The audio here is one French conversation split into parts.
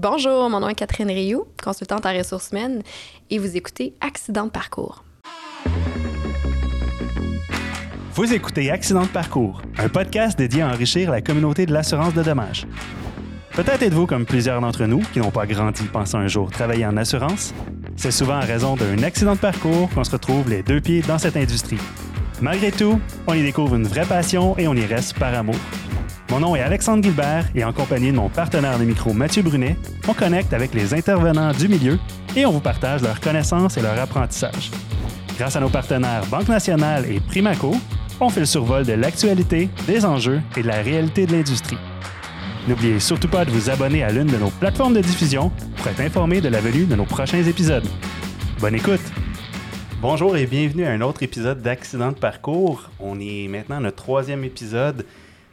Bonjour, mon nom est Catherine Rioux, consultante en ressources humaines, et vous écoutez Accident de parcours. Vous écoutez Accident de parcours, un podcast dédié à enrichir la communauté de l'assurance de dommages. Peut-être êtes-vous comme plusieurs d'entre nous qui n'ont pas grandi pensant un jour travailler en assurance. C'est souvent en raison d'un accident de parcours qu'on se retrouve les deux pieds dans cette industrie. Malgré tout, on y découvre une vraie passion et on y reste par amour. Mon nom est Alexandre Gilbert et en compagnie de mon partenaire de micro Mathieu Brunet, on connecte avec les intervenants du milieu et on vous partage leurs connaissances et leur apprentissage. Grâce à nos partenaires Banque Nationale et Primaco, on fait le survol de l'actualité, des enjeux et de la réalité de l'industrie. N'oubliez surtout pas de vous abonner à l'une de nos plateformes de diffusion pour être informé de la venue de nos prochains épisodes. Bonne écoute! Bonjour et bienvenue à un autre épisode d'Accident de parcours. On est maintenant à notre troisième épisode.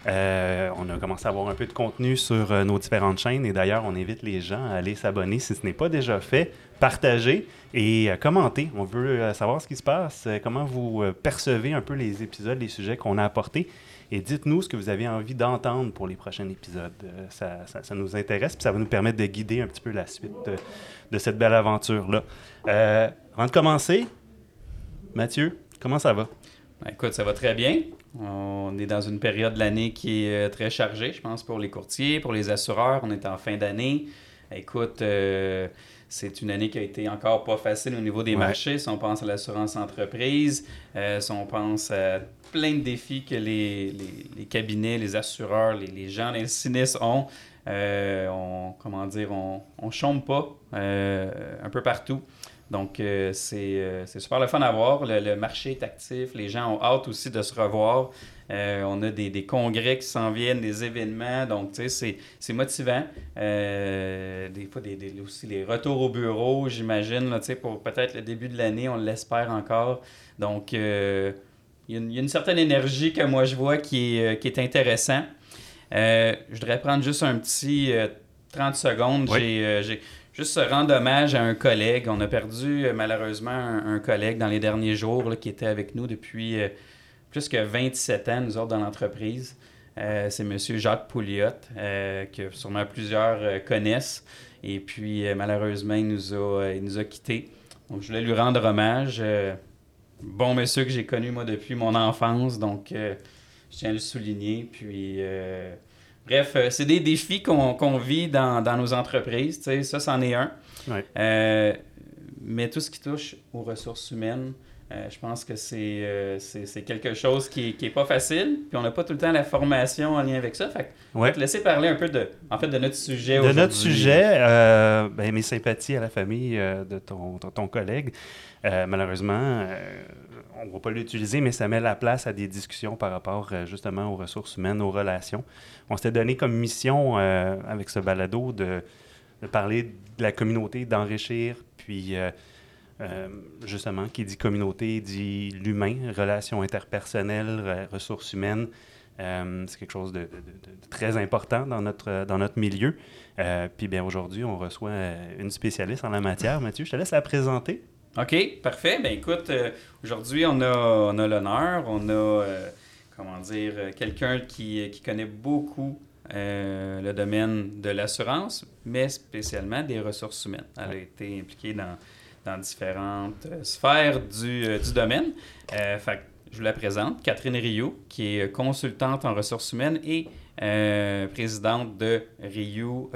Euh, on a commencé à avoir un peu de contenu sur euh, nos différentes chaînes et d'ailleurs, on invite les gens à aller s'abonner si ce n'est pas déjà fait, partager et euh, commenter. On veut savoir ce qui se passe, comment vous percevez un peu les épisodes, les sujets qu'on a apportés et dites-nous ce que vous avez envie d'entendre pour les prochains épisodes. Ça, nous intéresse et ça va nous permettre de guider un petit peu la suite de, de cette belle aventure-là. avant de commencer, Mathieu, comment ça va? Ben, écoute, ça va très bien. On est dans une période de l'année qui est euh, très chargée, je pense, pour les courtiers, pour les assureurs. On est en fin d'année. Écoute, euh, c'est une année qui a été encore pas facile au niveau des marchés. Si on pense à l'assurance entreprise, euh, si on pense à plein de défis que les, les, cabinets, les assureurs, les, les, gens, les sinistres ont, on, comment dire, on ne chôme pas un peu partout. Donc, euh, euh, c'est super le fun à voir. Le, marché est actif. Les gens ont hâte aussi de se revoir. Euh, on a des, des congrès qui s'en viennent, des événements. Donc, tu sais, c'est motivant. des fois, des, aussi les retours au bureau, j'imagine, tu sais, pour peut-être le début de l'année, on l'espère encore. Donc, il y, a une certaine énergie que moi, je vois qui est, qui est intéressant. je voudrais prendre juste un petit 30 secondes. J'ai Juste rendre hommage à un collègue. On a perdu euh, malheureusement un, collègue dans les derniers jours qui était avec nous depuis euh, plus que 27 ans, nous autres, dans l'entreprise. Euh, c'est M. Jacques Pouliot, que sûrement plusieurs connaissent. Et puis, malheureusement, il nous a, il nous a quittés. Donc, je voulais lui rendre hommage. bon monsieur que j'ai connu, moi, depuis mon enfance. Donc, je tiens à le souligner. Puis, Bref, euh, c'est des défis qu'on vit dans, nos entreprises. Ça, c'en est un. Euh, mais tout ce qui touche aux ressources humaines, euh, je pense que c'est quelque chose qui n'est pas facile. Puis on n'a pas tout le temps la formation en lien avec ça. Fait on va te laisser parler un peu de, en fait, de notre sujet De notre sujet, ben, mes sympathies à la famille de ton, ton collègue. malheureusement, on ne va pas l'utiliser, mais ça met la place à des discussions par rapport justement aux ressources humaines, aux relations on s'était donné comme mission euh, avec ce balado de, parler de la communauté, d'enrichir, puis euh, euh, justement, qui dit communauté dit l'humain, relations interpersonnelles, ressources humaines. c'est quelque chose de, très important dans notre, dans notre milieu. puis bien aujourd'hui, on reçoit une spécialiste en la matière. Mathieu, je te laisse la présenter. OK, parfait. Ben écoute, aujourd'hui, on a, on a l'honneur, on a comment dire, euh, quelqu'un qui, qui, connaît beaucoup euh, le domaine de l'assurance, mais spécialement des ressources humaines. Elle a été impliquée dans, dans différentes euh, sphères du, du domaine. fait, je vous la présente, Catherine Rio, qui est consultante en ressources humaines et présidente de Rio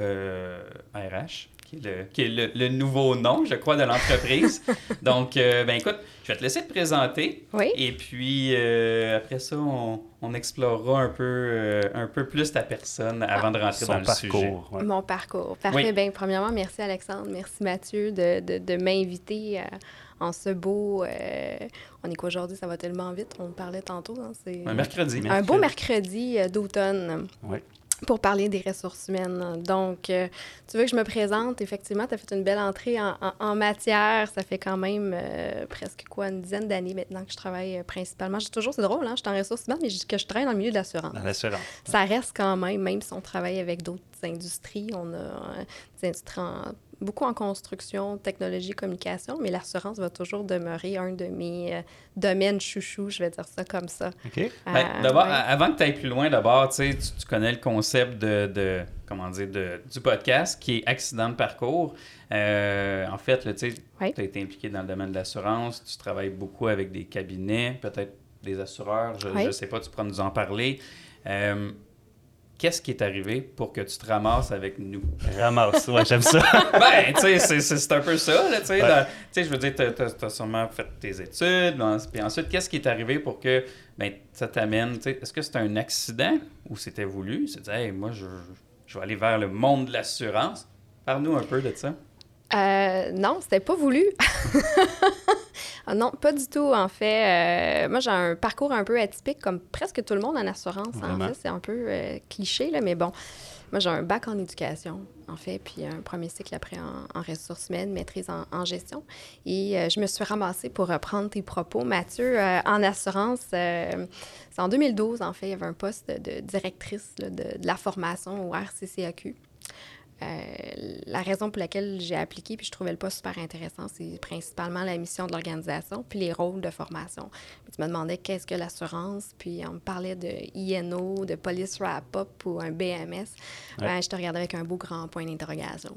RH qui est, le, le, nouveau nom, je crois, de l'entreprise. Donc, euh, ben écoute, je vais te laisser te présenter. Oui. Et puis, euh, après ça, on, on, explorera un peu, euh, un peu plus ta personne avant de rentrer dans le parcours, sujet. Mon parcours. Parfait. Bien, premièrement, merci Alexandre. Merci Mathieu de, de, de m'inviter en ce beau. on est quoi aujourd'hui? Ça va tellement vite. On parlait tantôt. Hein, c'est un mercredi. Un beau mercredi d'automne. Oui pour parler des ressources humaines. Donc, euh, tu veux que je me présente? Effectivement, tu as fait une belle entrée en, matière. Ça fait quand même euh, presque quoi, une dizaine d'années maintenant que je travaille euh, principalement. J'ai toujours, c'est drôle, hein? je suis en ressources humaines, mais que je travaille dans le milieu de l'assurance. Dans l'assurance. Ça reste quand même, même si on travaille avec d'autres industries, on a des industries beaucoup en construction, technologie, communication, mais l'assurance va toujours demeurer un de mes euh, domaines chouchous, je vais dire ça comme ça. OK. Ben, Euh, d'abord, ouais. avant que tu ailles plus loin, d'abord, tu, connais le concept de, de- comment dire, de, du podcast qui est accident de parcours. Euh, en fait, tu as été impliqué dans le domaine de l'assurance, tu travailles beaucoup avec des cabinets, peut-être des assureurs, je ne sais pas, tu pourras nous en parler. Qu'est-ce qui est arrivé pour que tu te ramasses avec nous? Ramasse. Ouais, j'aime ça. ben, tu sais, c'est- c'est c'est un peu ça, là, tu sais. Ouais. Tu je veux dire, t'as- t'as as sûrement fait tes études, puis ensuite, qu'est-ce qui est arrivé pour que, ben, ça t'amène, tu sais, est-ce que c'était un accident ou c'était voulu? C'est dire, hey, moi, je, je vais aller vers le monde de l'assurance. Parle-nous un peu de ça. Euh, non, c'était pas voulu. Ah non, pas du tout, en fait. Euh, moi, j'ai un parcours un peu atypique, comme presque tout le monde en assurance. En fait, c'est un peu euh, cliché, là, mais bon. Moi, j'ai un bac en éducation, en fait, puis un premier cycle après en, en ressources humaines, maîtrise en, en gestion. Et euh, je me suis ramassée, pour reprendre tes propos, Mathieu, euh, en assurance. euh, c'est en 2012, en fait, il y avait un poste de, de directrice là, de, de la formation au RCCAQ. Euh, la raison pour laquelle j'ai appliqué puis je trouvais le poste super intéressant, c'est principalement la mission de l'organisation puis les rôles de formation. Puis tu me demandais qu'est-ce que l'assurance, puis on me parlait de INO, de police wrap-up ou un BMS. Ben, je te regardais avec un beau grand point d'interrogation.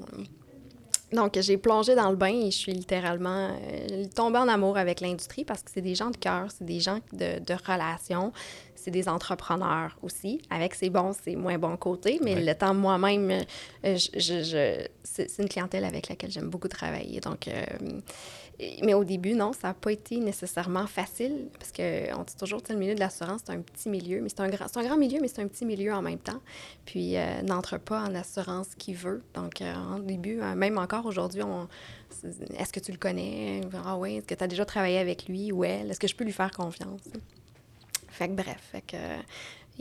Donc, j'ai plongé dans le bain et je suis littéralement euh, tombée en amour avec l'industrie parce que c'est des gens de cœur, c'est des gens de, de relations, c'est des entrepreneurs aussi, avec ses bons, ses moins bons côtés. Mais Ouais. le temps moi-même, euh, je, je- je- c'est une clientèle avec laquelle j'aime beaucoup travailler. Donc, euh, mais au début, non, ça n'a pas été nécessairement facile parce qu'on dit toujours, le milieu de l'assurance, c'est un petit milieu, mais c'est un, grand, un grand milieu, mais c'est un petit milieu en même temps. Puis, euh, n'entre pas en assurance qui veut. Donc, euh, en début, euh, même encore aujourd'hui, on, est-ce que tu le connais? Ah oui, est-ce que tu as déjà travaillé avec lui ou elle? Est-ce que je peux lui faire confiance? Fait que bref, fait que,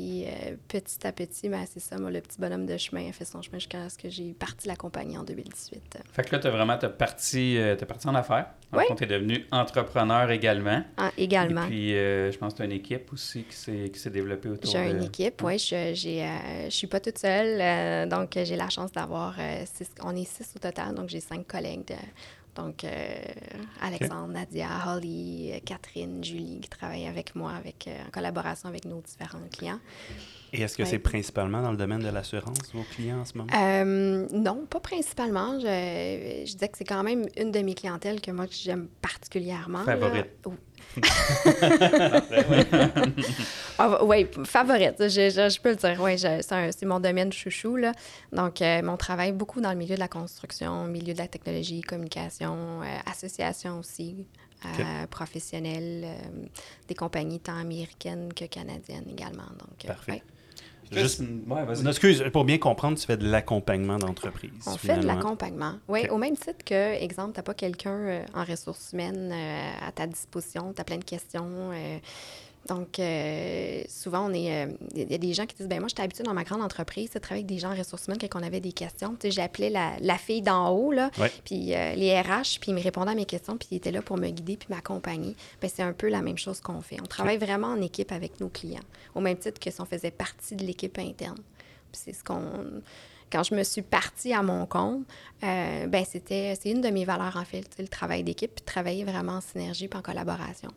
euh, et, euh, petit à petit, ben, c'est ça, moi, le petit bonhomme de chemin a fait son chemin jusqu'à ce que j'ai parti la compagnie en 2018. Fait que là, tu as vraiment, t'as parti, euh, t'as parti en affaires. En Oui. tu es devenu entrepreneur également. Ah, également. Et puis, euh, je pense que tu as une équipe aussi qui s'est qui s'est développée autour J'ai de... une équipe, oui. Je, j'ai, je suis pas toute seule, donc j'ai la chance d'avoir six, on est six au total, donc j'ai cinq collègues. de- donc, euh, Alexandre, Nadia, Holly, euh, Catherine, Julie, qui travaillent avec moi avec, euh, en collaboration avec nos différents clients. Et est-ce que Ouais. c'est principalement dans le domaine de l'assurance, vos clients en ce moment? Euh, non, pas principalement. Je, je disais que c'est quand même une de mes clientèles que moi j'aime particulièrement. Favorite. Ah, oui, favorite, je, je- je peux le dire. Oui, c'est, mon domaine chouchou. Là. Donc, euh, mon travail beaucoup dans le milieu de la construction, milieu de la technologie, communication, euh, association aussi, euh, professionnelle, euh, des compagnies tant américaines que canadiennes également. Donc, Parfait. ouais. Juste, Ouais. Non, excuse, pour bien comprendre, tu fais de l'accompagnement d'entreprise. On fait de l'accompagnement. Oui, au même titre que, exemple, tu n'as pas quelqu'un euh, en ressources humaines euh, à ta disposition, tu as plein de questions. euh, donc, euh, souvent, on est. euh, Il y a des gens qui disent ben moi, j'étais habituée dans ma grande entreprise de travailler avec des gens en ressources humaines quand on avait des questions. Tu sais, j'appelais la, la fille d'en haut, là, Ouais. puis euh, les RH, puis ils me répondaient à mes questions, puis ils étaient là pour me guider puis m'accompagner. Ben, c'est un peu la même chose qu'on fait. On travaille vraiment en équipe avec nos clients, au même titre que si on faisait partie de l'équipe interne. Puis c'est ce qu'on quand je me suis partie à mon compte, euh, ben c'était c'est une de mes valeurs en fait, le travail d'équipe, puis travailler vraiment en synergie puis en collaboration.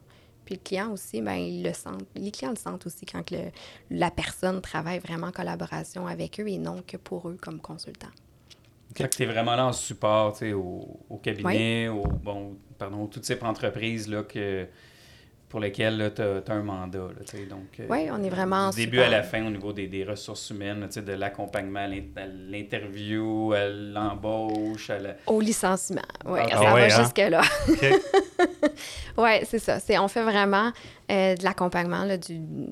Puis le client aussi, ben il le sent. Les clients le sentent aussi quand le- la personne travaille vraiment en collaboration avec eux et non que pour eux comme consultant. Que tu es vraiment là en support tu sais, au, au cabinet, au, bon, pardon, tout type d'entreprise là, que, pour lesquelles tu as, un mandat. Là, donc, euh, Oui, on est vraiment en Du début à la fin au niveau des, des ressources humaines, là, de l'accompagnement à l'in- à l'interview, à l'embauche, la... Au licenciement, oui, Ah, ça ah ouais, va hein? jusque-là. OK. Oui, c'est ça. On fait vraiment euh, de l'accompagnement, de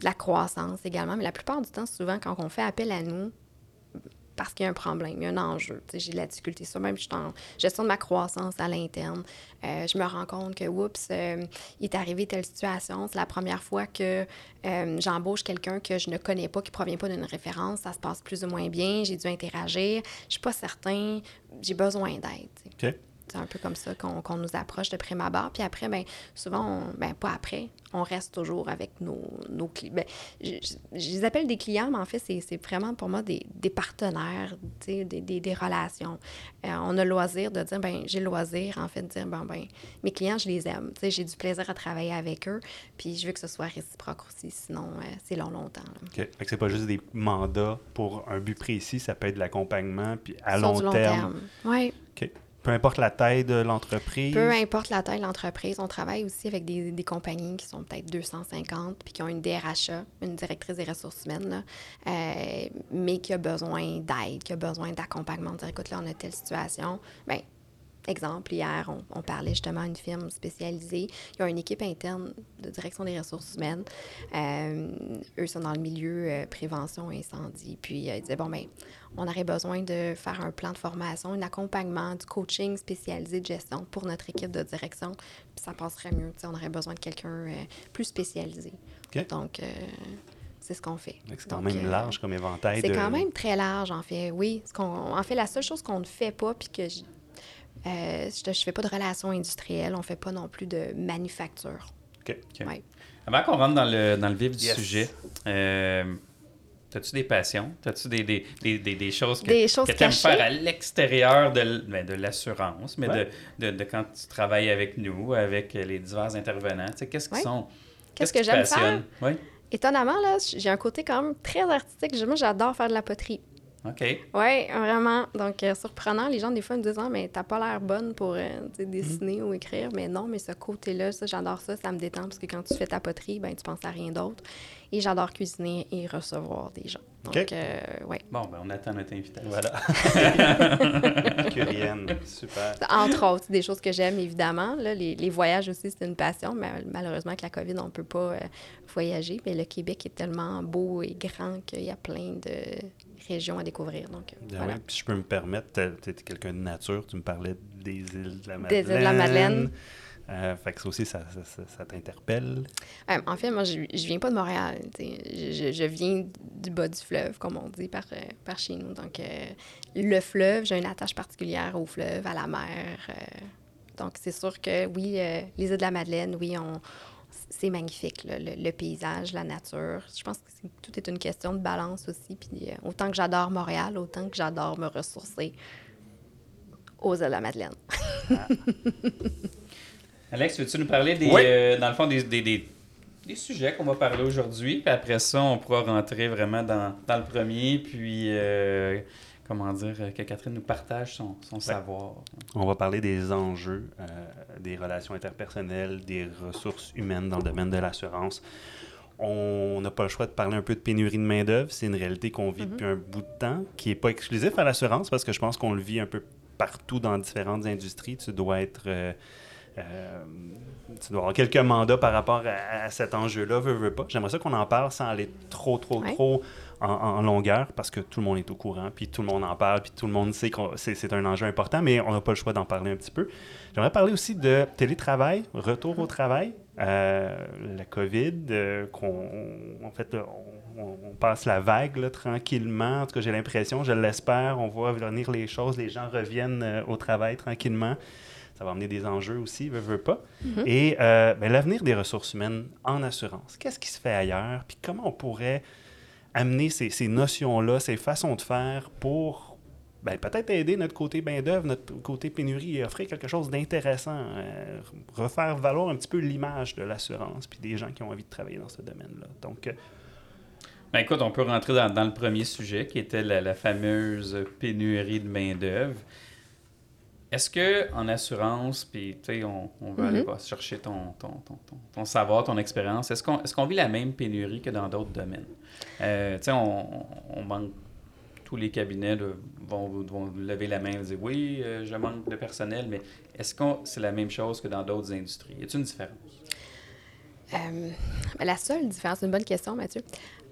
la croissance également. Mais la plupart du temps, souvent, quand on fait appel à nous, parce qu'il y a un problème, il y a un enjeu. J'ai de la difficulté. Soit même, je suis en gestion de ma croissance à l'interne. Euh, je me rends compte que, oups, euh, il est arrivé telle situation. C'est la première fois que euh, j'embauche quelqu'un que je ne connais pas, qui ne provient pas d'une référence. Ça se passe plus ou moins bien. J'ai dû interagir. Je suis pas certain. J'ai besoin d'aide. OK. C'est un peu comme ça qu'on nous approche de prime abord. Puis après, ben, souvent, ben, pas après, on reste toujours avec nos, nos clients. Ben, je, les appelle des clients, mais en fait, c'est vraiment pour moi des, des partenaires, des, des, des, relations. Euh, on a le loisir de dire, ben j'ai le loisir, en fait, de dire, bon, ben mes clients, je les aime. J'ai du plaisir à travailler avec eux, puis je veux que ce soit réciproque aussi, sinon euh, c'est long, longtemps. OK. Fait que c'est pas juste des mandats pour un but précis, ça peut être de l'accompagnement, puis à long, long, terme. Oui. OK. Peu importe la taille de l'entreprise. Peu importe la taille de l'entreprise. On travaille aussi avec des, des compagnies qui sont peut-être 250 puis qui ont une DRHA, une directrice des ressources humaines, euh, mais qui a besoin d'aide, qui a besoin d'accompagnement. Dire, écoute, là, on a telle situation. Bien, Exemple, hier, on, parlait justement à une firme spécialisée. Ils ont une équipe interne de direction des ressources humaines. Euh, eux sont dans le milieu euh, prévention incendie. Puis euh, ils disaient, bon, bien, on aurait besoin de faire un plan de formation, un accompagnement, du coaching spécialisé de gestion pour notre équipe de direction. Puis ça passerait mieux. On aurait besoin de quelqu'un plus spécialisé. Donc, c'est ce qu'on fait. C'est quand même large comme éventail. C'est quand même très large, en fait. Oui. Ce en fait, la seule chose qu'on ne fait pas, puis que euh, je ne fais pas de relations industrielles, on ne fait pas non plus de manufacture. OK. Avant qu'on rentre dans le, dans le vif du sujet, euh, as-tu des passions? As-tu des, des, des, des, choses que, tu aimes faire à l'extérieur de, ben, de l'assurance, mais de, de, de, quand tu travailles avec nous, avec les divers intervenants? Qu'est-ce qui sont? Qu'est-ce que j'aime faire? Étonnamment, là, j'ai un côté quand même très artistique. Moi, j'adore faire de la poterie. OK. Oui, vraiment. Donc, euh, surprenant. Les gens, des fois, me disent Ah, mais t'as pas l'air bonne pour euh, dessiner mhm. ou écrire. Mais non, mais ce côté-là, ça, j'adore ça. Ça me détend parce que quand tu fais ta poterie, ben, tu penses à rien d'autre. Et j'adore cuisiner et recevoir des gens. Donc, euh, ouais. Bon, ben, on attend notre invitation. Voilà. Curienne, super. Entre autres, des choses que j'aime, évidemment. Là, les, les, voyages aussi, c'est une passion. Mais malheureusement, avec la COVID, on ne peut pas voyager. Mais le Québec est tellement beau et grand qu'il y a plein de région à découvrir. Donc, euh, voilà. puis je peux me permettre, tu es, quelqu'un de nature, tu me parlais des îles de la Madeleine. Des îles de la Madeleine. Euh, fait que ça aussi, ça, ça, ça, t'interpelle? Euh, en fait, moi, je, je viens pas de Montréal. Je, je, viens du bas du fleuve, comme on dit, par, par chez nous. Donc, le fleuve, j'ai une attache particulière au fleuve, à la mer. donc, c'est sûr que, oui, les îles de la Madeleine, oui, on, c'est magnifique, le, paysage, la nature. Je pense que tout est une question de balance aussi. Puis euh, autant que j'adore Montréal, autant que j'adore me ressourcer aux îles de la Madeleine. Alex, veux-tu nous parler, des, euh, dans le fond, des, des, sujets qu'on va parler aujourd'hui? Puis après ça, on pourra rentrer vraiment dans, dans le premier. Puis. Euh, comment dire, euh, que Catherine nous partage son, son savoir. On va parler des enjeux, euh, des relations interpersonnelles, des ressources humaines dans le domaine de l'assurance. On n'a pas le choix de parler un peu de pénurie de main-d'œuvre. C'est une réalité qu'on vit depuis un bout de temps, qui n'est pas exclusif à l'assurance, parce que je pense qu'on le vit un peu partout dans différentes industries. Tu dois être. Euh, tu dois avoir quelques mandats par rapport à, cet enjeu-là, veux, veux pas. J'aimerais ça qu'on en parle sans aller trop, trop, trop en, longueur parce que tout le monde est au courant, puis tout le monde en parle, puis tout le monde sait que c'est un enjeu important, mais on n'a pas le choix d'en parler un petit peu. J'aimerais parler aussi de télétravail, retour au travail, euh, la COVID, euh, qu'on, en fait, on, passe la vague tranquillement. En tout cas, j'ai l'impression, je l'espère, on voit venir les choses, les gens reviennent euh, au travail tranquillement. Ça va amener des enjeux aussi, veut, veut pas. Mm-hmm. Et ben, l'avenir des ressources humaines en assurance, qu'est-ce qui se fait ailleurs, puis comment on pourrait amener ces, ces notions-là, ces façons de faire pour ben, peut-être aider notre côté main-d'œuvre, notre côté pénurie et offrir quelque chose d'intéressant, euh, refaire valoir un petit peu l'image de l'assurance puis des gens qui ont envie de travailler dans ce domaine-là. Donc, euh, ben écoute, on peut rentrer dans, le premier sujet qui était la, la fameuse pénurie de main-d'œuvre. Est-ce que en assurance, puis tu sais, on, on, veut aller mm-hmm. chercher ton, ton, ton, ton, savoir, ton expérience, est-ce qu'on est qu'on vit la même pénurie que dans d'autres domaines? Euh, tu sais, on, on, manque, tous les cabinets vont, vont, lever la main et dire oui, euh, je manque de personnel, mais est-ce que c'est la même chose que dans d'autres industries? Y a-t-il une différence? Euh, la seule différence, c'est une bonne question, Mathieu.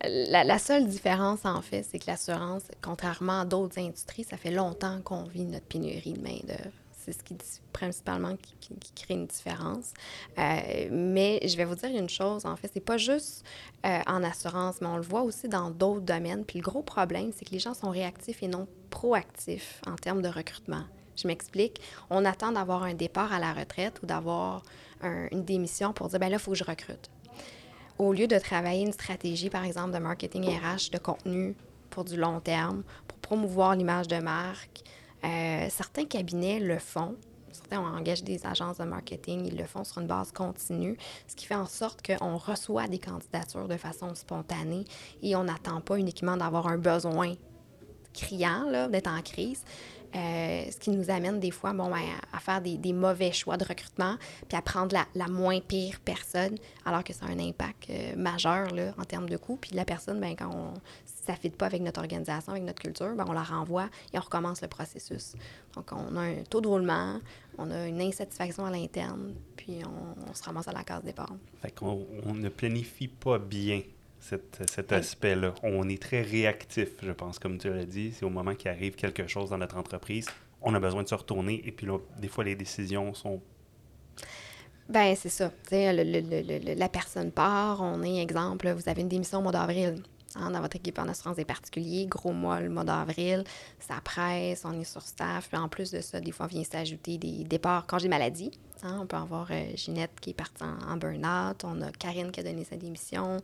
La, seule différence, en fait, c'est que l'assurance, contrairement à d'autres industries, ça fait longtemps qu'on vit notre pénurie de main-d'œuvre. C'est ce qui principalement qui, crée une différence. Euh, mais je vais vous dire une chose, en fait, c'est pas juste euh, en assurance, mais on le voit aussi dans d'autres domaines. Puis le gros problème, c'est que les gens sont réactifs et non proactifs en termes de recrutement. Je m'explique. On attend d'avoir un départ à la retraite ou d'avoir une démission pour dire, ben là, il faut que je recrute. Au lieu de travailler une stratégie, par exemple, de marketing RH, de contenu pour du long terme, pour promouvoir l'image de marque, euh, certains cabinets le font. Certains engagé des agences de marketing, ils le font sur une base continue, ce qui fait en sorte qu'on reçoit des candidatures de façon spontanée et on n'attend pas uniquement d'avoir un besoin criant, d'être en crise. Euh, ce qui nous amène des fois bon, ben, à faire des, mauvais choix de recrutement, puis à prendre la, moins pire personne, alors que ça a un impact euh, majeur là, en termes de coût. Puis la personne, ben, quand on, ça ne fit pas avec notre organisation, avec notre culture, ben, on la renvoie et on recommence le processus. Donc, on a un taux de roulement, on a une insatisfaction à l'interne, puis on, se ramasse à la case départ. Fait qu'on on ne planifie pas bien cet aspect-là. On est très réactif, je pense, comme tu l'as dit. C'est au moment qu'il arrive quelque chose dans notre entreprise, on a besoin de se retourner. Et puis là, des fois, les décisions sont ben c'est ça. la personne part, on est exemple, vous avez une démission au mois d'avril. Dans votre équipe en assurance des particuliers, gros mois le mois d'avril, ça presse, on est sur staff. Puis en plus de ça, des fois, vient s'ajouter des départs congés maladie. Hein, on peut avoir euh, Ginette qui est partie en, burn-out, on a Karine qui a donné sa démission,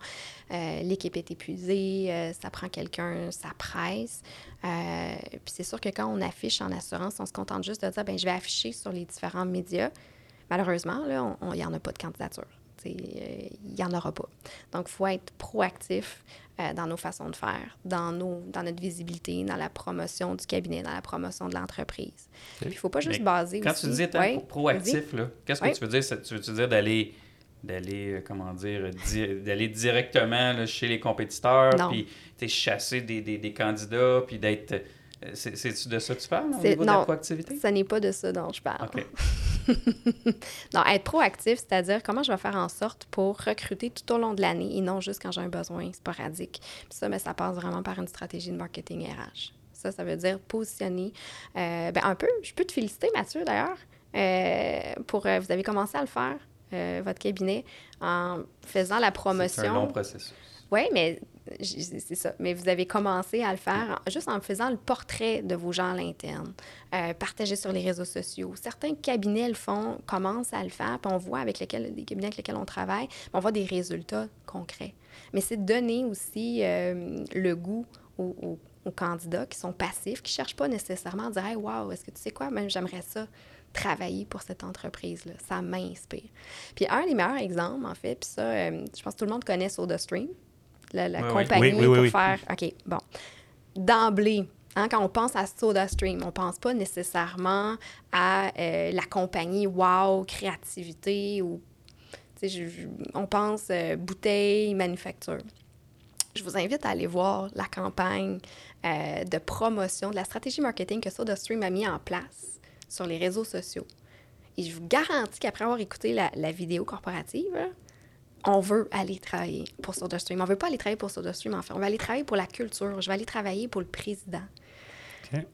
euh, l'équipe est épuisée, euh, ça prend quelqu'un, ça presse. puis c'est sûr que quand on affiche en assurance, on se contente juste de dire, ben je vais afficher sur les différents médias. Malheureusement, il n'y en a pas de candidature. Il n'y en aura pas. Donc, il faut être proactif. Euh, dans nos façons de faire, dans, nos, dans notre visibilité, dans la promotion du cabinet, dans la promotion de l'entreprise. Il ne faut pas juste baser Quand tu dis être proactif, qu'est-ce que tu veux dire? Tu veux dire d'aller d'aller, euh, comment dire, d'aller directement chez les compétiteurs, puis chasser des, des, des candidats, puis d'être c'est de ça que tu parles au niveau de la proactivité? ce n'est pas de ça dont je parle. non, être proactif, c'est-à-dire comment je vais faire en sorte pour recruter tout au long de l'année et non juste quand j'ai un besoin sporadique. Puis ça, mais ça passe vraiment par une stratégie de marketing RH. Ça, ça veut dire positionner. Euh, ben, un peu, je peux te féliciter, Mathieu, d'ailleurs, euh, pour vous avez commencé à le faire, votre cabinet, en faisant la promotion. C'est un long processus. Oui, mais c'est ça. Mais vous avez commencé à le faire juste en faisant le portrait de vos gens à l'interne, euh, partager sur les réseaux sociaux. Certains cabinets le font, commencent à le faire, puis on voit avec lesquels, les cabinets avec lesquels on travaille, on voit des résultats concrets. Mais c'est donner aussi euh, le goût aux, candidats qui sont passifs, qui ne cherchent pas nécessairement à dire Hey, wow, est-ce que tu sais quoi, même j'aimerais ça travailler pour cette entreprise-là. Ça m'inspire. Puis un des meilleurs exemples, en fait, puis ça, euh, je pense que tout le monde connaît SodaStream la, compagnie pour faire. OK, bon. D'emblée, hein, quand on pense à SodaStream, on ne pense pas nécessairement à euh, la compagnie wow, créativité ou. on pense euh, bouteille, manufacture. Je vous invite à aller voir la campagne euh, de promotion de la stratégie marketing que SodaStream a mis en place sur les réseaux sociaux. Et je vous garantis qu'après avoir écouté la, la vidéo corporative, on veut aller travailler pour SodaStream. On ne veut pas aller travailler pour SodaStream, en fait. On veut aller travailler pour la culture. Je vais aller travailler pour le président.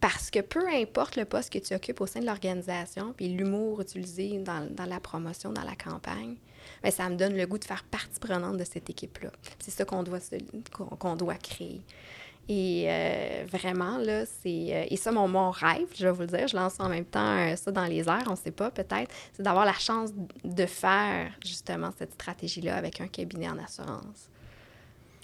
Parce que peu importe le poste que tu occupes au sein de l'organisation, puis l'humour utilisé dans, la promotion, dans la campagne, bien, ça me donne le goût de faire partie prenante de cette équipe-là. C'est ça qu'on doit, qu'on doit créer. Et euh, vraiment, là, c'est. Euh, et ça, mon, mon rêve, je vais vous le dire, je lance en même temps euh, ça dans les airs, on ne sait pas, peut-être, c'est d'avoir la chance de faire justement cette stratégie-là avec un cabinet en assurance.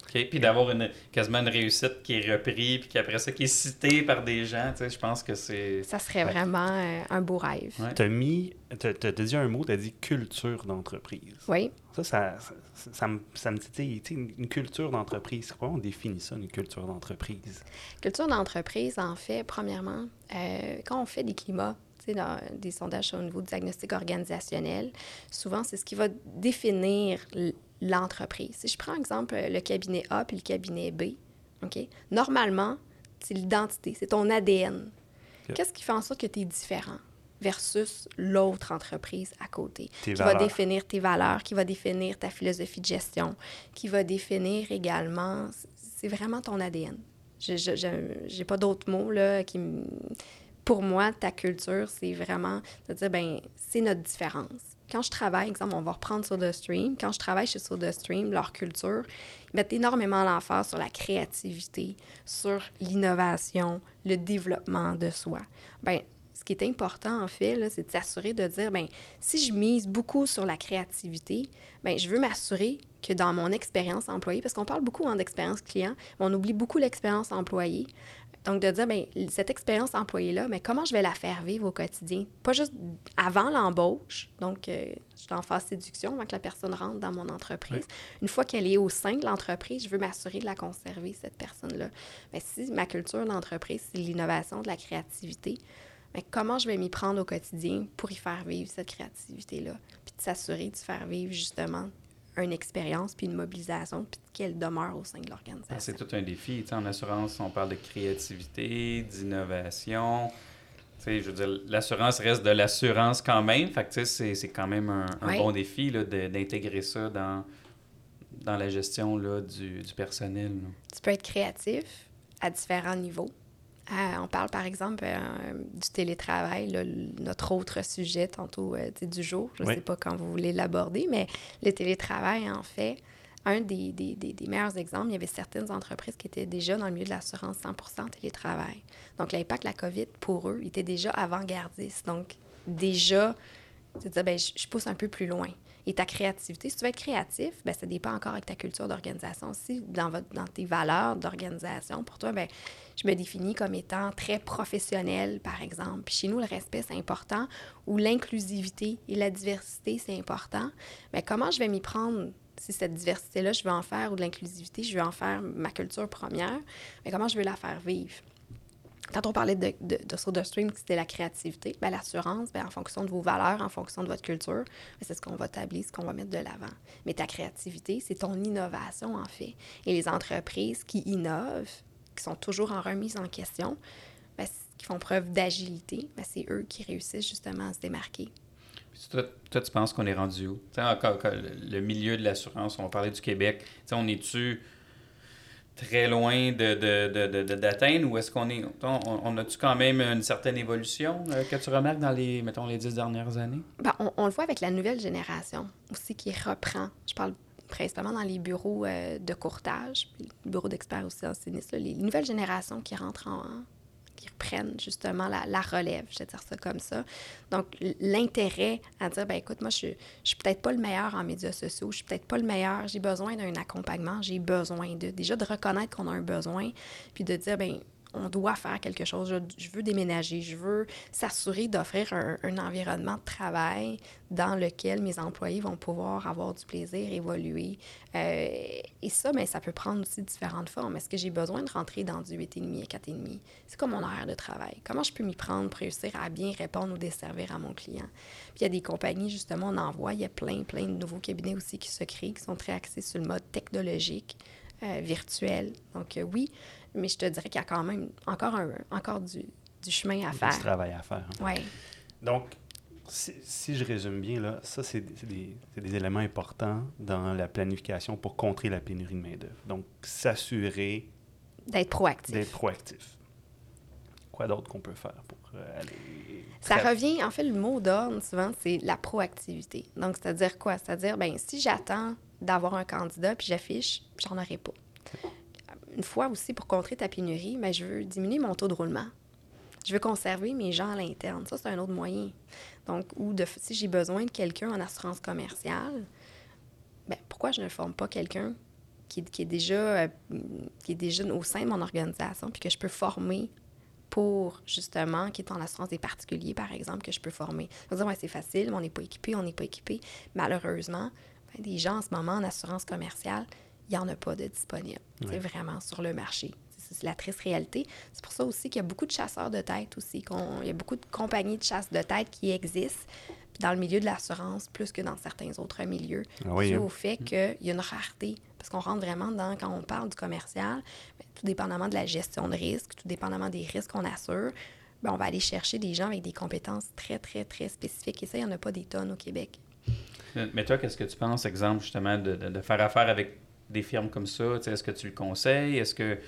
OK, puis d'avoir une, quasiment une réussite qui est reprise, puis qu'après ça, qui est citée par des gens, tu sais, je pense que c'est... Ça serait vraiment un beau rêve. Tu as mis, tu as, dit un mot, tu as dit culture d'entreprise. Oui. Ça, ça, ça, me, ça me dit, une culture d'entreprise, comment on définit ça, une culture d'entreprise? Culture d'entreprise, en fait, premièrement, euh, quand on fait des climats, dans des sondages au niveau du diagnostic organisationnel, souvent, c'est ce qui va définir l'entreprise. Si je prends, exemple, le cabinet A puis le cabinet B, OK? Normalement, c'est l'identité, c'est ton ADN. Qu'est-ce qui fait en sorte que tu es différent? versus l'autre entreprise à côté, qui va définir tes valeurs, qui va définir ta philosophie de gestion, qui va définir également, c'est vraiment ton ADN. Je n'ai pas d'autres mots là, qui Pour moi, ta culture, c'est vraiment de dire, ben c'est notre différence. Quand je travaille, exemple, on va reprendre sur The Stream, quand je travaille chez Stream, leur culture, ils mettent énormément l'emphase sur la créativité, sur l'innovation, le développement de soi. Ben ce qui est important, en fait, c'est de s'assurer de dire, ben si je mise beaucoup sur la créativité, ben je veux m'assurer que dans mon expérience employée, parce qu'on parle beaucoup hein, d'expérience client, on oublie beaucoup l'expérience employée. Donc, de dire, bien, cette expérience employée-là, mais comment je vais la faire vivre au quotidien? Pas juste avant l'embauche, donc euh, je suis en phase séduction avant que la personne rentre dans mon entreprise. Une fois qu'elle est au sein de l'entreprise, je veux m'assurer de la conserver, cette personne-là. Mais si ma culture d'entreprise, c'est l'innovation, de la créativité, mais comment je vais m'y prendre au quotidien pour y faire vivre cette créativité-là? Puis de s'assurer de faire vivre justement une expérience puis une mobilisation, puis qu'elle demeure au sein de l'organisation. c'est tout un défi. en assurance, on parle de créativité, d'innovation. je veux dire, l'assurance reste de l'assurance quand même. Fait que c'est quand même un, bon défi d'intégrer ça dans, dans la gestion là, du, du personnel. Tu peux être créatif à différents niveaux. Euh, on parle par exemple euh, du télétravail, notre autre sujet tantôt euh, du jour. Je ne sais pas quand vous voulez l'aborder, mais le télétravail, en fait, un des, des, des, meilleurs exemples, il y avait certaines entreprises qui étaient déjà dans le milieu de l'assurance 100% télétravail. Donc, l'impact de la COVID, pour eux, était déjà avant-gardiste. Donc, déjà, tu dire, ben, je pousse un peu plus loin et ta créativité. Si tu veux être créatif, ben, ça dépend encore avec ta culture d'organisation. Si dans, votre, dans tes valeurs d'organisation, pour toi, ben, je me définis comme étant très professionnel, par exemple. Puis chez nous, le respect, c'est important, ou l'inclusivité et la diversité, c'est important. Mais comment je vais m'y prendre si cette diversité-là, je veux en faire, ou de l'inclusivité, je veux en faire ma culture première, mais comment je veux la faire vivre? Quand on parlait de, de, de SodaStream, c'était la créativité, bien, l'assurance, bien, en fonction de vos valeurs, en fonction de votre culture, c'est ce qu'on va tabler, ce qu'on va mettre de l'avant. Mais ta créativité, c'est ton innovation, en fait. Et les entreprises qui innovent, qui sont toujours en remise en question, bien, qui font preuve d'agilité, c'est eux qui réussissent justement à se démarquer. toi, toi, tu penses qu'on est rendu où? Encore, le milieu de l'assurance, on parler du Québec. on est-tu très loin de, d'atteindre ou est-ce qu'on est. On, on a-tu quand même une certaine évolution euh, que tu remarques dans les, mettons, les dix dernières années? Ben, on, le voit avec la nouvelle génération aussi qui reprend. Je parle principalement dans les bureaux euh, de courtage, les bureaux d'experts aussi en sinistre, les nouvelles générations qui rentrent en, qui reprennent justement la, relève, je vais dire ça comme ça. Donc, l'intérêt à dire, ben écoute, moi, je, ne suis peut-être pas le meilleur en médias sociaux, je suis peut-être pas le meilleur, j'ai besoin d'un accompagnement, j'ai besoin de, déjà de reconnaître qu'on a un besoin, puis de dire, ben on doit faire quelque chose. Je, veux déménager. Je veux s'assurer d'offrir un, environnement de travail dans lequel mes employés vont pouvoir avoir du plaisir, évoluer. Euh, et ça, mais ben, ça peut prendre aussi différentes formes. Est-ce que j'ai besoin de rentrer dans du 8,5 et 4,5? C'est comme mon horaire de travail? Comment je peux m'y prendre pour réussir à bien répondre ou desservir à mon client? Puis il y a des compagnies, justement, on en voit. Il y a plein, plein de nouveaux cabinets aussi qui se créent, qui sont très axés sur le mode technologique. Euh, virtuel. Donc, euh, oui, mais je te dirais qu'il y a quand même encore, un, encore du, du chemin à faire. Du travail à faire. Hein. Oui. Donc, si, si, je résume bien, là, ça, c'est des, des, éléments importants dans la planification pour contrer la pénurie de main-d'œuvre. Donc, s'assurer. D'être proactif. D'être proactif. Quoi d'autre qu'on peut faire pour euh, aller. Ça revient, en fait, le mot d'ordre, souvent, c'est la proactivité. Donc, c'est-à-dire quoi? C'est-à-dire, ben si j'attends d'avoir un candidat puis j'affiche, j'en aurai pas une fois aussi, pour contrer ta pénurie, ben, je veux diminuer mon taux de roulement. Je veux conserver mes gens à l'interne. Ça, c'est un autre moyen. Donc, ou de, si j'ai besoin de quelqu'un en assurance commerciale, ben, pourquoi je ne forme pas quelqu'un qui, est déjà, euh, qui est déjà au sein de mon organisation, puis que je peux former pour, justement, qui est en assurance des particuliers, par exemple, que je peux former? On va dire, ouais, c'est facile, on n'est pas équipé, on n'est pas équipé. Malheureusement, ben, des gens en ce moment en assurance commerciale, il n'y en a pas de disponible. C'est vraiment sur le marché. C'est la triste réalité. C'est pour ça aussi qu'il y a beaucoup de chasseurs de tête aussi. Il y a beaucoup de compagnies de chasse de tête qui existent dans le milieu de l'assurance plus que dans certains autres milieux. Ah oui, hein. au fait qu'il y a une rareté. Parce qu'on rentre vraiment dans, quand on parle du commercial, ben, tout dépendamment de la gestion de risque, tout dépendamment des risques qu'on assure, ben, on va aller chercher des gens avec des compétences très, très, très spécifiques. Et ça, il n'y en a pas des tonnes au Québec. Mais toi, qu'est-ce que tu penses, exemple, justement, de, de faire affaire avec des firmes comme ça? Est-ce que tu le conseilles? Est-ce que,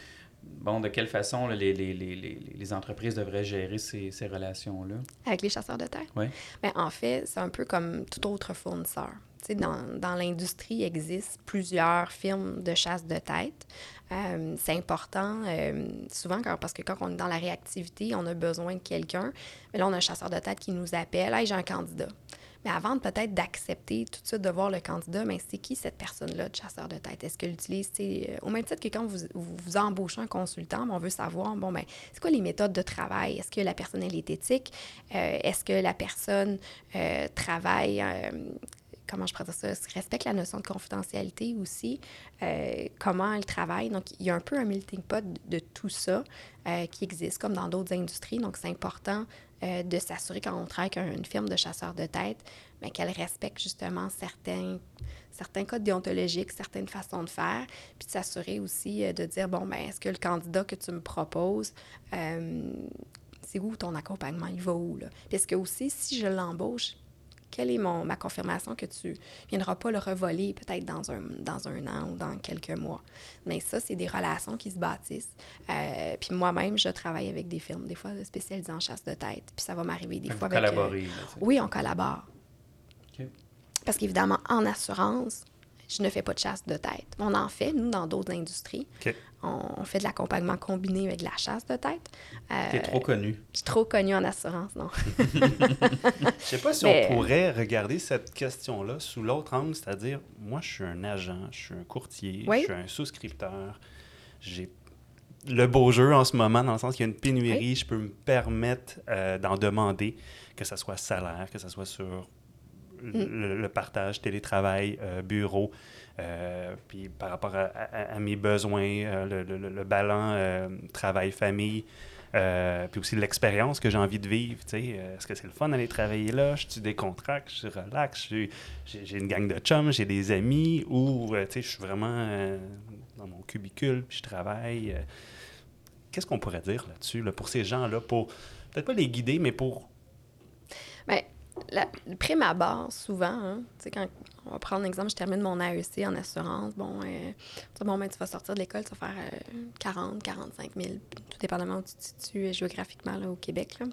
bon, de quelle façon les, les, les, les, entreprises devraient gérer ces, ces relations-là? Avec les chasseurs de terre? Oui. Bien, en fait, c'est un peu comme tout autre fournisseur. sais, dans, dans l'industrie, il existe plusieurs firmes de chasse de tête. Euh, c'est important, euh, souvent, parce que quand on est dans la réactivité, on a besoin de quelqu'un. Mais là, on a un chasseur de tête qui nous appelle Hey, j'ai un candidat. Mais avant peut-être d'accepter tout de suite de voir le candidat, mais c'est qui cette personne-là de chasseur de tête? Est-ce qu'elle utilise, euh, au même titre que quand vous, vous, embauchez un consultant, on veut savoir, bon, ben, c'est quoi les méthodes de travail? Est-ce que la personne, elle est éthique? Est-ce que la personne travaille comment je pourrais ça, respecte la notion de confidentialité aussi, euh, comment elle travaille. Donc, il y a un peu un melting pot de, tout ça euh, qui existe, comme dans d'autres industries. Donc, c'est important euh, de s'assurer quand on travaille avec une firme de chasseurs de tête, ben, qu'elle respecte justement certains, certains codes déontologiques, certaines façons de faire, puis de s'assurer aussi de dire, bon, ben, est-ce que le candidat que tu me proposes, c'est où ton accompagnement, il va où? Là? Est-ce que aussi, si je l'embauche, quelle est mon, ma confirmation que tu viendras pas le revoler peut-être dans un, dans un an ou dans quelques mois? Mais ça, c'est des relations qui se bâtissent. Euh, puis moi-même, je travaille avec des firmes, des fois spécialisées en chasse de tête. Puis ça va m'arriver des fois avec... Euh, oui, on collabore. Parce qu'évidemment, en assurance, je ne fais pas de chasse de tête. On en fait, nous, dans d'autres industries. On, fait de l'accompagnement combiné avec de la chasse de tête. Euh, es trop connu. Je suis trop connu en assurance, non. Je sais pas si on pourrait regarder cette question-là sous l'autre angle, c'est-à-dire, moi, je suis un agent, je suis un courtier, je suis un souscripteur. J'ai le beau jeu en ce moment, dans le sens qu'il y a une pénurie, je peux me permettre euh, d'en demander, que ce soit salaire, que ce soit sur le, partage, télétravail, euh, bureau, euh, puis par rapport à, mes besoins, euh, le, le, ballon travail-famille, puis aussi l'expérience que j'ai envie de vivre. Est-ce que c'est le fun d'aller travailler là? Je suis décontracte, je suis relax, j'ai une gang de chums, j'ai des amis, ou je suis vraiment dans mon cubicule, puis je travaille. Qu'est-ce qu'on pourrait dire là-dessus, là, pour ces gens-là, pour peut-être pas les guider, mais pour... Bien, la, le prime abord, souvent, hein, quand on va prendre l'exemple, je termine mon AEC en assurance, bon, euh, bon ben, tu vas sortir de l'école, tu vas faire 40, 45 000, tout dépendamment où tu te situes euh, géographiquement là, au Québec. Là.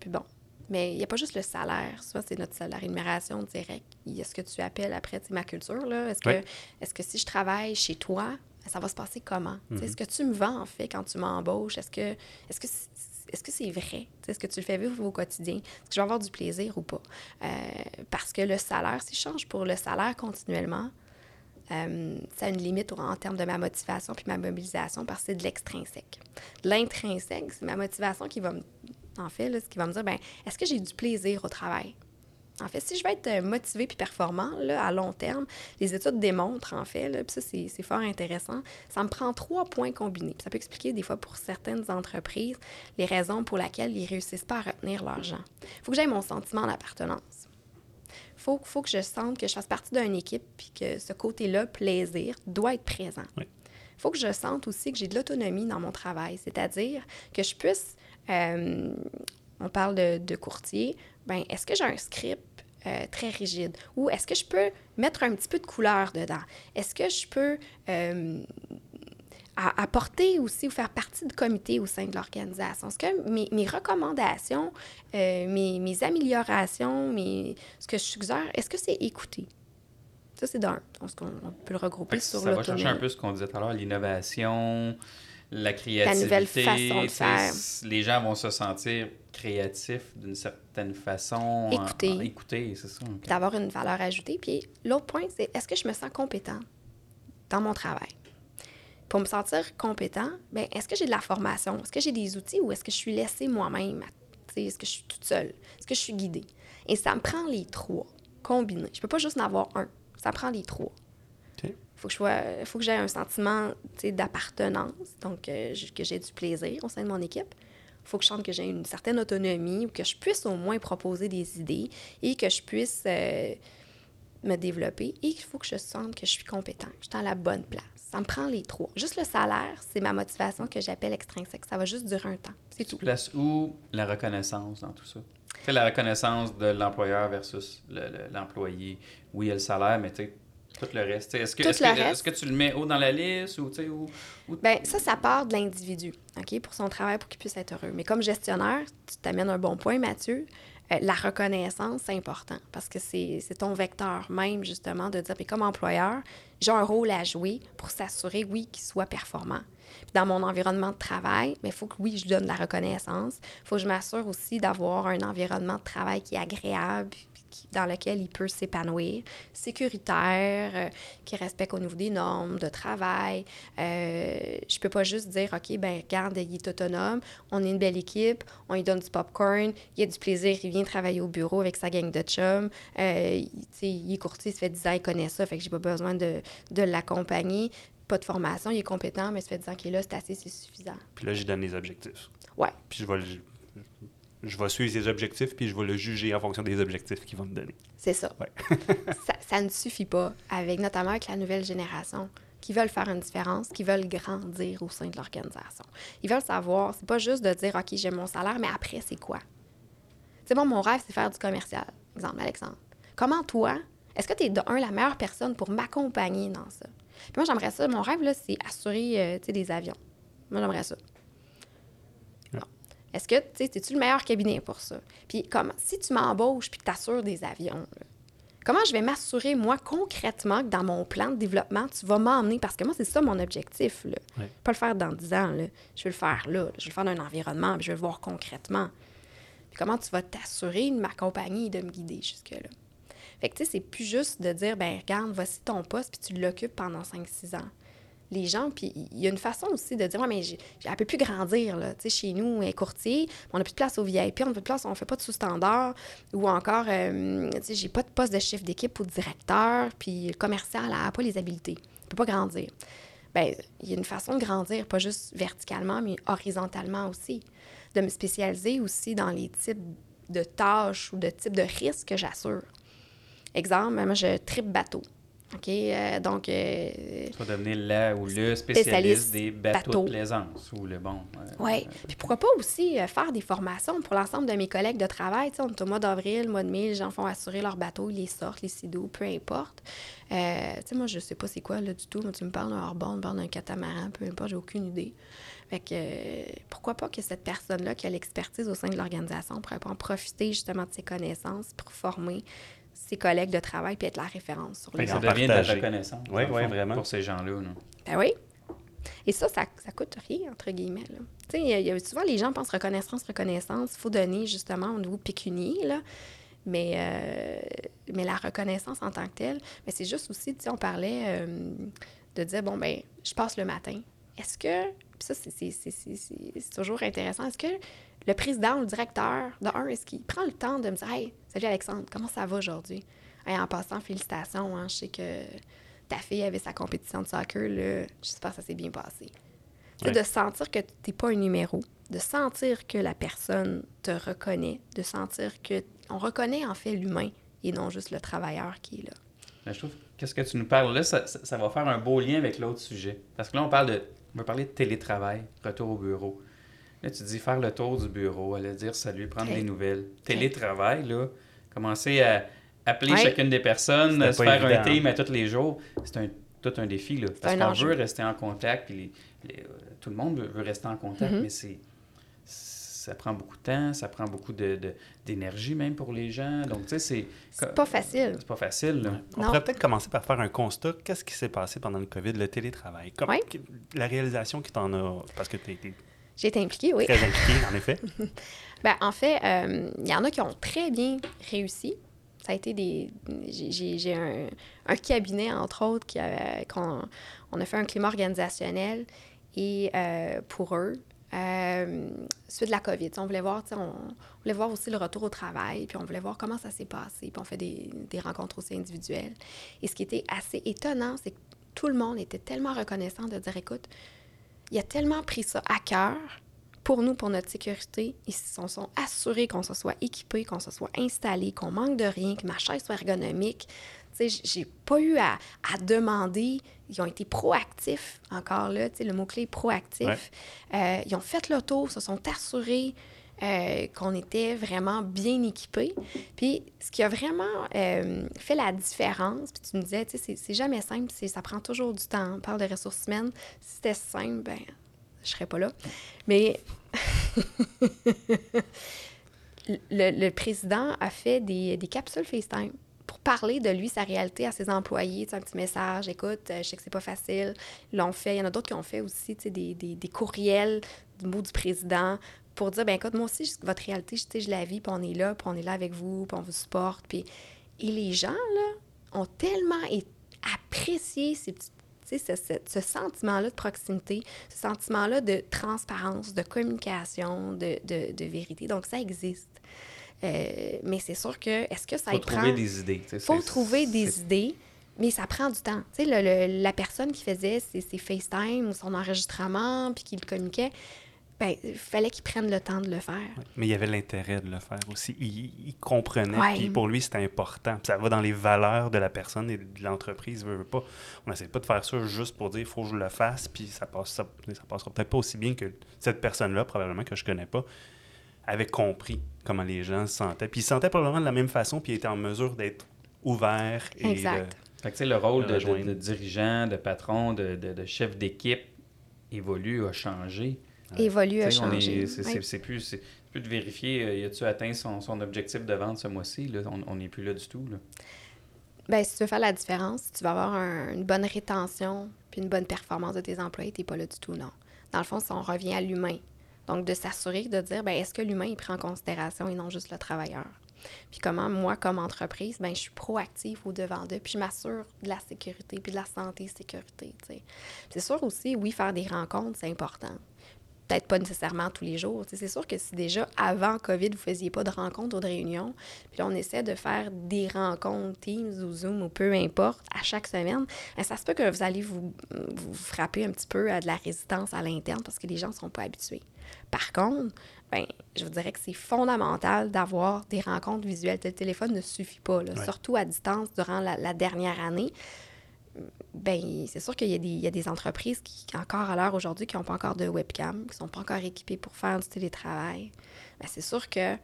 Puis bon, mais il n'y a pas juste le salaire, soit c'est notre salaire, la rémunération directe. Il y a ce que tu appelles après, ma culture. Est-ce que, est que si je travaille chez toi, ça va se passer comment? Mm-hmm. Est-ce que tu me vends, en fait, quand tu m'embauches? Est-ce que, est-ce que est-ce que c'est vrai? Est-ce que tu le fais vivre au quotidien? Est-ce que je vais avoir du plaisir ou pas? Euh, parce que le salaire, si je change pour le salaire continuellement, euh, ça a une limite en termes de ma motivation puis ma mobilisation parce que c'est de l'extrinsèque. L'intrinsèque, c'est ma motivation qui va me, en fait, là, ce qui va me dire, ben, est-ce que j'ai du plaisir au travail? En fait, si je veux être euh, motivé puis performant là, à long terme, les études démontrent, en fait, là, puis ça, c'est fort intéressant, ça me prend trois points combinés. ça peut expliquer, des fois, pour certaines entreprises, les raisons pour lesquelles ils ne réussissent pas à retenir l'argent. Il faut que j'aie mon sentiment d'appartenance. Il faut, faut, que je sente que je fasse partie d'une équipe puis que ce côté-là, plaisir, doit être présent. Il faut que je sente aussi que j'ai de l'autonomie dans mon travail, c'est-à-dire que je puisse... Euh, on parle de, de courtier, ben est-ce que j'ai un script euh, très rigide? Ou est-ce que je peux mettre un petit peu de couleur dedans? Est-ce que je peux euh, apporter aussi ou faire partie du comité au sein de l'organisation? Est-ce que mes, mes recommandations, euh, mes, mes, améliorations, mes, ce que je suggère, est-ce que c'est écouté? Ça, c'est d'un. On peut le regrouper sur Ça va chercher un peu ce qu'on disait tout à l'heure, l'innovation, la créativité. La nouvelle façon de faire. Les gens vont se sentir créatifs d'une certaine façon. Écouter. écouter, c'est ça. D'avoir une valeur ajoutée. Puis l'autre point, c'est est-ce que je me sens compétent dans mon travail? Pour me sentir compétent, ben, est-ce que j'ai de la formation? Est-ce que j'ai des outils ou est-ce que je suis laissée moi-même? Est-ce que je suis toute seule? Est-ce que je suis guidée? Et ça me prend les trois combinés. Je peux pas juste en avoir un. Ça me prend les trois faut que je faut que j'ai un sentiment d'appartenance, donc euh, que j'ai du plaisir au sein de mon équipe. Il faut que je sente que j'ai une certaine autonomie ou que je puisse au moins proposer des idées et que je puisse euh, me développer. Et il faut que je sente que je suis compétent, que je suis dans la bonne place. Ça me prend les trois. Juste le salaire, c'est ma motivation que j'appelle extrinsèque. Ça va juste durer un temps. C'est tout. Place où la reconnaissance dans tout ça? C'est la reconnaissance de l'employeur versus l'employé. oui, il y a le salaire, mais tu sais, tout le reste. Est-ce que, est que, tu le mets haut dans la liste ou, ou, ou... Bien, ça, ça part de l'individu, OK, pour son travail, pour qu'il puisse être heureux. Mais comme gestionnaire, tu t'amènes un bon point, Mathieu. Euh, la reconnaissance, c'est important parce que c'est ton vecteur même, justement, de dire, puis comme employeur, j'ai un rôle à jouer pour s'assurer, oui, qu'il soit performant. Puis dans mon environnement de travail, mais il faut que, oui, je donne la reconnaissance. Il faut que je m'assure aussi d'avoir un environnement de travail qui est agréable, dans lequel il peut s'épanouir, sécuritaire, euh, qui respecte au niveau des normes de travail. Euh, je peux pas juste dire, OK, ben regarde, il est autonome, on est une belle équipe, on lui donne du popcorn, il a du plaisir, il vient travailler au bureau avec sa gang de chums, euh, il, est courtier, ça fait 10 ans, il connaît ça, fait que j'ai pas besoin de, de l'accompagner pas de formation, il est compétent, mais ça fait 10 ans qu'il est là, c'est assez, c'est suffisant. Puis là, j'y donne les objectifs. Ouais. Puis je vais, je vais suivre ses objectifs, puis je vais le juger en fonction des objectifs qu'il va me donner. C'est ça. ça. ça. ne suffit pas, avec notamment avec la nouvelle génération, qui veulent faire une différence, qui veulent grandir au sein de l'organisation. Ils veulent savoir, c'est pas juste de dire, OK, j'ai mon salaire, mais après, c'est quoi? C'est bon, mon rêve, c'est faire du commercial. Exemple, Alexandre. Comment toi, est-ce que tu es de un la meilleure personne pour m'accompagner dans ça? Puis moi, j'aimerais ça. Mon rêve, là, c'est assurer euh, des avions. Moi, j'aimerais ça. Est-ce que tu es-tu le meilleur cabinet pour ça? Puis comment, si tu m'embauches puis que tu assures des avions, comment je vais m'assurer, moi, concrètement, que dans mon plan de développement, tu vas m'emmener? Parce que moi, c'est ça mon objectif. Là. Pas le faire dans 10 ans. Là. Je vais le faire là. Je vais le faire dans un environnement, puis je vais le voir concrètement. Puis comment tu vas t'assurer de m'accompagner et de me guider jusque-là? Fait que, tu sais, c'est plus juste de dire, ben regarde, voici ton poste, puis tu l'occupes pendant 5-6 ans les gens. Puis il y a une façon aussi de dire, ouais, mais elle ne peut plus grandir. Là. chez nous, elle courtier, on n'a plus de place au VIP, on n'a plus de place, on ne fait pas de sous-standard. Ou encore, euh, j'ai pas de poste de chef d'équipe ou de directeur, puis le commercial n'a pas les habiletés. Il ne peut pas grandir. Bien, il y a une façon de grandir, pas juste verticalement, mais horizontalement aussi. De me spécialiser aussi dans les types de tâches ou de types de risques que j'assure. Exemple, moi, je tripe bateau. OK? Euh, donc. Euh, tu vas devenir là ou le spécialiste, des bateaux, de plaisance ou le bon. Euh, oui. Puis pourquoi pas aussi faire des formations pour l'ensemble de mes collègues de travail. Tu sais, on est au mois d'avril, mois de mai, les gens font assurer leur bateau, ils les sortent, les sidos, peu importe. tu sais, moi, je sais pas c'est quoi là du tout. Moi, tu me parles d'un hors-bord, d'un catamaran, peu importe, j'ai aucune idée. Fait que pourquoi pas que cette personne-là qui a l'expertise au sein de l'organisation pourrait pas en profiter justement de ses connaissances pour former ses collègues de travail puis être la référence sur les Ça devient de la reconnaissance. Oui, oui, vraiment. Pour ces gens-là. Ben oui. Et ça, ça, ça coûte rien, entre guillemets. Tu sais, il y a souvent, les gens pensent reconnaissance, reconnaissance. Il faut donner, justement, au niveau pécunier, là. Mais, euh, mais la reconnaissance en tant que telle, mais c'est juste aussi, tu sais, on parlait euh, de dire, bon, ben je passe le matin. Est-ce que, puis ça, c'est toujours intéressant, est-ce que le président ou le directeur, de un, est-ce qu'il prend le temps de me dire Hey, salut Alexandre, comment ça va aujourd'hui? en passant, félicitations, hein, je sais que ta fille avait sa compétition de soccer, là, j'espère que ça s'est bien passé. De sentir que tu n'es pas un numéro, de sentir que la personne te reconnaît, de sentir que on reconnaît en fait l'humain et non juste le travailleur qui est là. Mais je trouve qu'est-ce que tu nous parles? Là, ça, ça, va faire un beau lien avec l'autre sujet. Parce que là, on parle de, on va parler de télétravail, retour au bureau. Là, tu dis faire le tour du bureau, aller dire salut, prendre des nouvelles. Télétravail, là, commencer à appeler chacune des personnes, se faire un team à tous les jours, c'est un, tout un défi. Là, parce qu'on veut rester en contact, puis euh, tout le monde veut, rester en contact, mm-hmm. mais c'est ça prend beaucoup de temps, ça prend beaucoup d'énergie de, même pour les gens. Donc, tu sais, c'est... C'est pas facile. C'est pas facile, On pourrait peut-être commencer par faire un constat. Qu'est-ce qui s'est passé pendant le COVID, le télétravail? Comme, La réalisation qui t'en a... Parce que tu as été j'ai été impliquée, oui. Très impliquée, en effet. ben, en fait, euh, il y en a qui ont très bien réussi. Ça a été des. J'ai un, un, cabinet, entre autres, qui qu'on on a fait un climat organisationnel. Et euh, pour eux, euh, suite de la COVID, on voulait voir, on, voulait voir aussi le retour au travail, puis on voulait voir comment ça s'est passé, puis on fait des, des, rencontres aussi individuelles. Et ce qui était assez étonnant, c'est que tout le monde était tellement reconnaissant de dire, écoute, il a tellement pris ça à cœur pour nous, pour notre sécurité. Ils se sont assurés qu'on se soit équipé, qu'on se soit installé, qu'on manque de rien, que ma chaise soit ergonomique. Tu sais, j'ai pas eu à, demander. Ils ont été proactifs, encore là, tu sais, le mot-clé proactif. Euh, ils ont fait le tour, se sont assurés euh, qu'on était vraiment bien équipés. Puis ce qui a vraiment euh, fait la différence, puis tu me disais, tu sais, c'est jamais simple, ça prend toujours du temps. On parle de ressources humaines. Si c'était simple, ben je serais pas là. Mais le, président a fait des, capsules FaceTime pour parler de lui, sa réalité à ses employés, un petit message, écoute, euh, je sais que c'est pas facile, l'ont fait. Il y en a d'autres qui ont fait aussi des, des, des courriels du mot du président pour dire, ben écoute, moi aussi, votre réalité, je, je la vis, puis on est là, puis on est là avec vous, puis on vous supporte. Puis... Et les gens, là, ont tellement apprécié ces ce, ce, ce sentiment-là de proximité, ce sentiment-là de transparence, de communication, de, de, de, vérité. Donc, ça existe. Euh, mais c'est sûr que, est-ce que ça faut prend... trouver des idées. Il faut trouver des idées, mais ça prend du temps. Tu sais, la personne qui faisait ses, ses FaceTime ou son enregistrement, puis qui le communiquait, ben, il fallait qu'il prenne le temps de le faire. Ouais, mais il y avait l'intérêt de le faire aussi. Il, il comprenait, ouais. puis pour lui, c'était important. Puis ça va dans les valeurs de la personne et de l'entreprise. Veut, veut pas. On n'essaie pas de faire ça juste pour dire il faut que je le fasse, puis ça, passe, ça, ça passera peut-être pas aussi bien que cette personne-là, probablement que je connais pas, avait compris comment les gens se sentaient. Puis il se sentait probablement de la même façon, puis il était en mesure d'être ouvert. Et exact. De, fait que, le rôle de, de, de, dirigeant, de patron, de, de chef d'équipe évolue, a changé. Évolue, a changé. C'est plus, plus de vérifier, euh, y a-tu atteint son, son, objectif de vente ce mois-ci? On n'est plus là du tout. Là. Bien, si tu veux faire la différence, si tu vas avoir un, une bonne rétention puis une bonne performance de tes employés, tu n'es pas là du tout, non. Dans le fond, on revient à l'humain. Donc, de s'assurer, de dire, ben est-ce que l'humain est pris en considération et non juste le travailleur? Puis comment, moi, comme entreprise, ben je suis proactive au-devant d'eux, puis je m'assure de la sécurité, puis de la santé-sécurité, C'est sûr aussi, oui, faire des rencontres, c'est important. Peut-être pas nécessairement tous les jours. C'est sûr que si déjà, avant COVID, vous ne faisiez pas de rencontres ou de réunions, puis là, on essaie de faire des rencontres Teams ou Zoom ou peu importe, à chaque semaine, bien, ça se peut que vous allez vous, vous frapper un petit peu à de la résistance à l'interne parce que les gens ne sont pas habitués. Par contre, ben, je vous dirais que c'est fondamental d'avoir des rencontres visuelles. Le téléphone ne suffit pas, là, ouais. surtout à distance durant la, la dernière année. Ben, c'est sûr qu'il y, y, a des entreprises qui, encore à l'heure aujourd'hui, qui n'ont pas encore de webcam, qui ne sont pas encore équipées pour faire du télétravail. Ben, c'est sûr que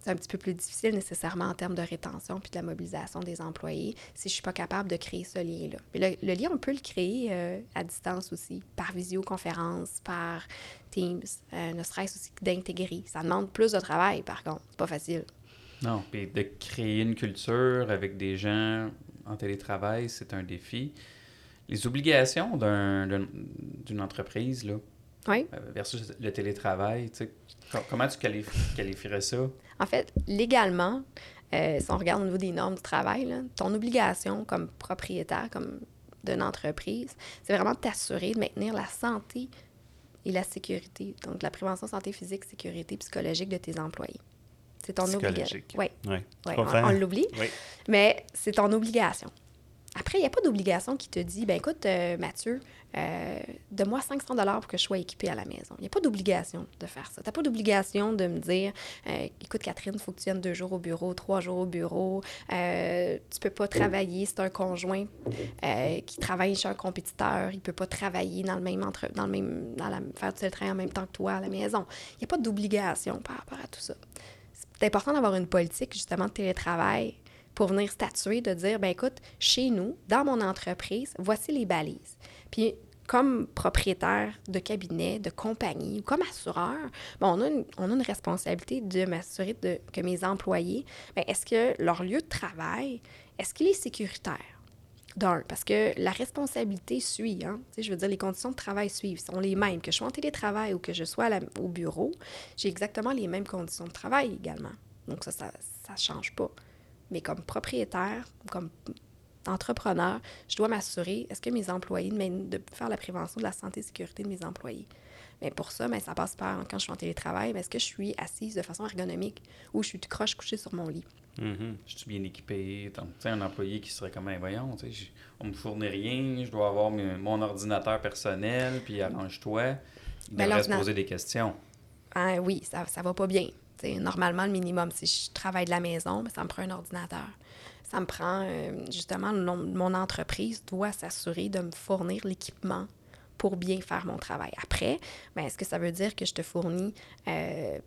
c'est un petit peu plus difficile nécessairement en termes de rétention puis de la mobilisation des employés si je ne suis pas capable de créer ce lien-là. Mais le, lien, on peut le créer euh, à distance aussi, par visioconférence, par Teams, euh, ne aussi d'intégrer. Ça demande plus de travail, par contre. C'est pas facile. Non, puis de créer une culture avec des gens en télétravail, c'est un défi. Les obligations d'une un, entreprise, là, oui. versus le télétravail, tu sais, comment tu qualif qualifierais ça? En fait, légalement, euh, si on regarde au niveau des normes du travail, là, ton obligation comme propriétaire, comme d'une entreprise, c'est vraiment de t'assurer de maintenir la santé et la sécurité. Donc, la prévention santé physique, sécurité psychologique de tes employés. C'est ton obligation. Oui. Ouais, on, on l'oublie. Oui. Mais c'est ton obligation. Après, il n'y a pas d'obligation qui te dit, ben écoute, euh, Mathieu, euh, donne-moi 500 dollars pour que je sois équipé à la maison. Il n'y a pas d'obligation de faire ça. Tu n'as pas d'obligation de me dire, euh, écoute, Catherine, il faut que tu viennes deux jours au bureau, trois jours au bureau. Euh, tu ne peux pas travailler. C'est un conjoint euh, qui travaille chez un compétiteur. Il ne peut pas travailler dans le même entre, dans le même, dans la, faire du travail en même temps que toi à la maison. Il n'y a pas d'obligation par rapport à tout ça. C'est important d'avoir une politique, justement, de télétravail pour venir statuer, de dire, ben écoute, chez nous, dans mon entreprise, voici les balises. Puis, comme propriétaire de cabinet, de compagnie ou comme assureur, ben on, a une, on a une responsabilité de m'assurer que mes employés, ben est-ce que leur lieu de travail, est-ce qu'il est sécuritaire? D'un, parce que la responsabilité suit. Hein? Je veux dire, les conditions de travail suivent. sont les mêmes. Que je sois en télétravail ou que je sois au bureau, j'ai exactement les mêmes conditions de travail également. Donc, ça, ça ne change pas. Mais comme propriétaire, comme entrepreneur, je dois m'assurer, est-ce que mes employés, de faire la prévention de la santé et sécurité de mes employés? Mais pour ça, bien, ça passe par, quand je suis en télétravail, est-ce que je suis assise de façon ergonomique ou je suis tout croche couchée sur mon lit? Mm -hmm. Je suis bien équipé. Tu sais, un employé qui serait comme un voyant, on me fournit rien, je dois avoir mon ordinateur personnel, puis arrange-toi. Il devrait se poser des questions. Ah, oui, ça, ça va pas bien. T'sais, normalement, le minimum, si je travaille de la maison, ça me prend un ordinateur. Ça me prend, euh, justement, mon entreprise doit s'assurer de me fournir l'équipement pour bien faire mon travail. Après, ben, est-ce que ça veut dire que je te fournis euh,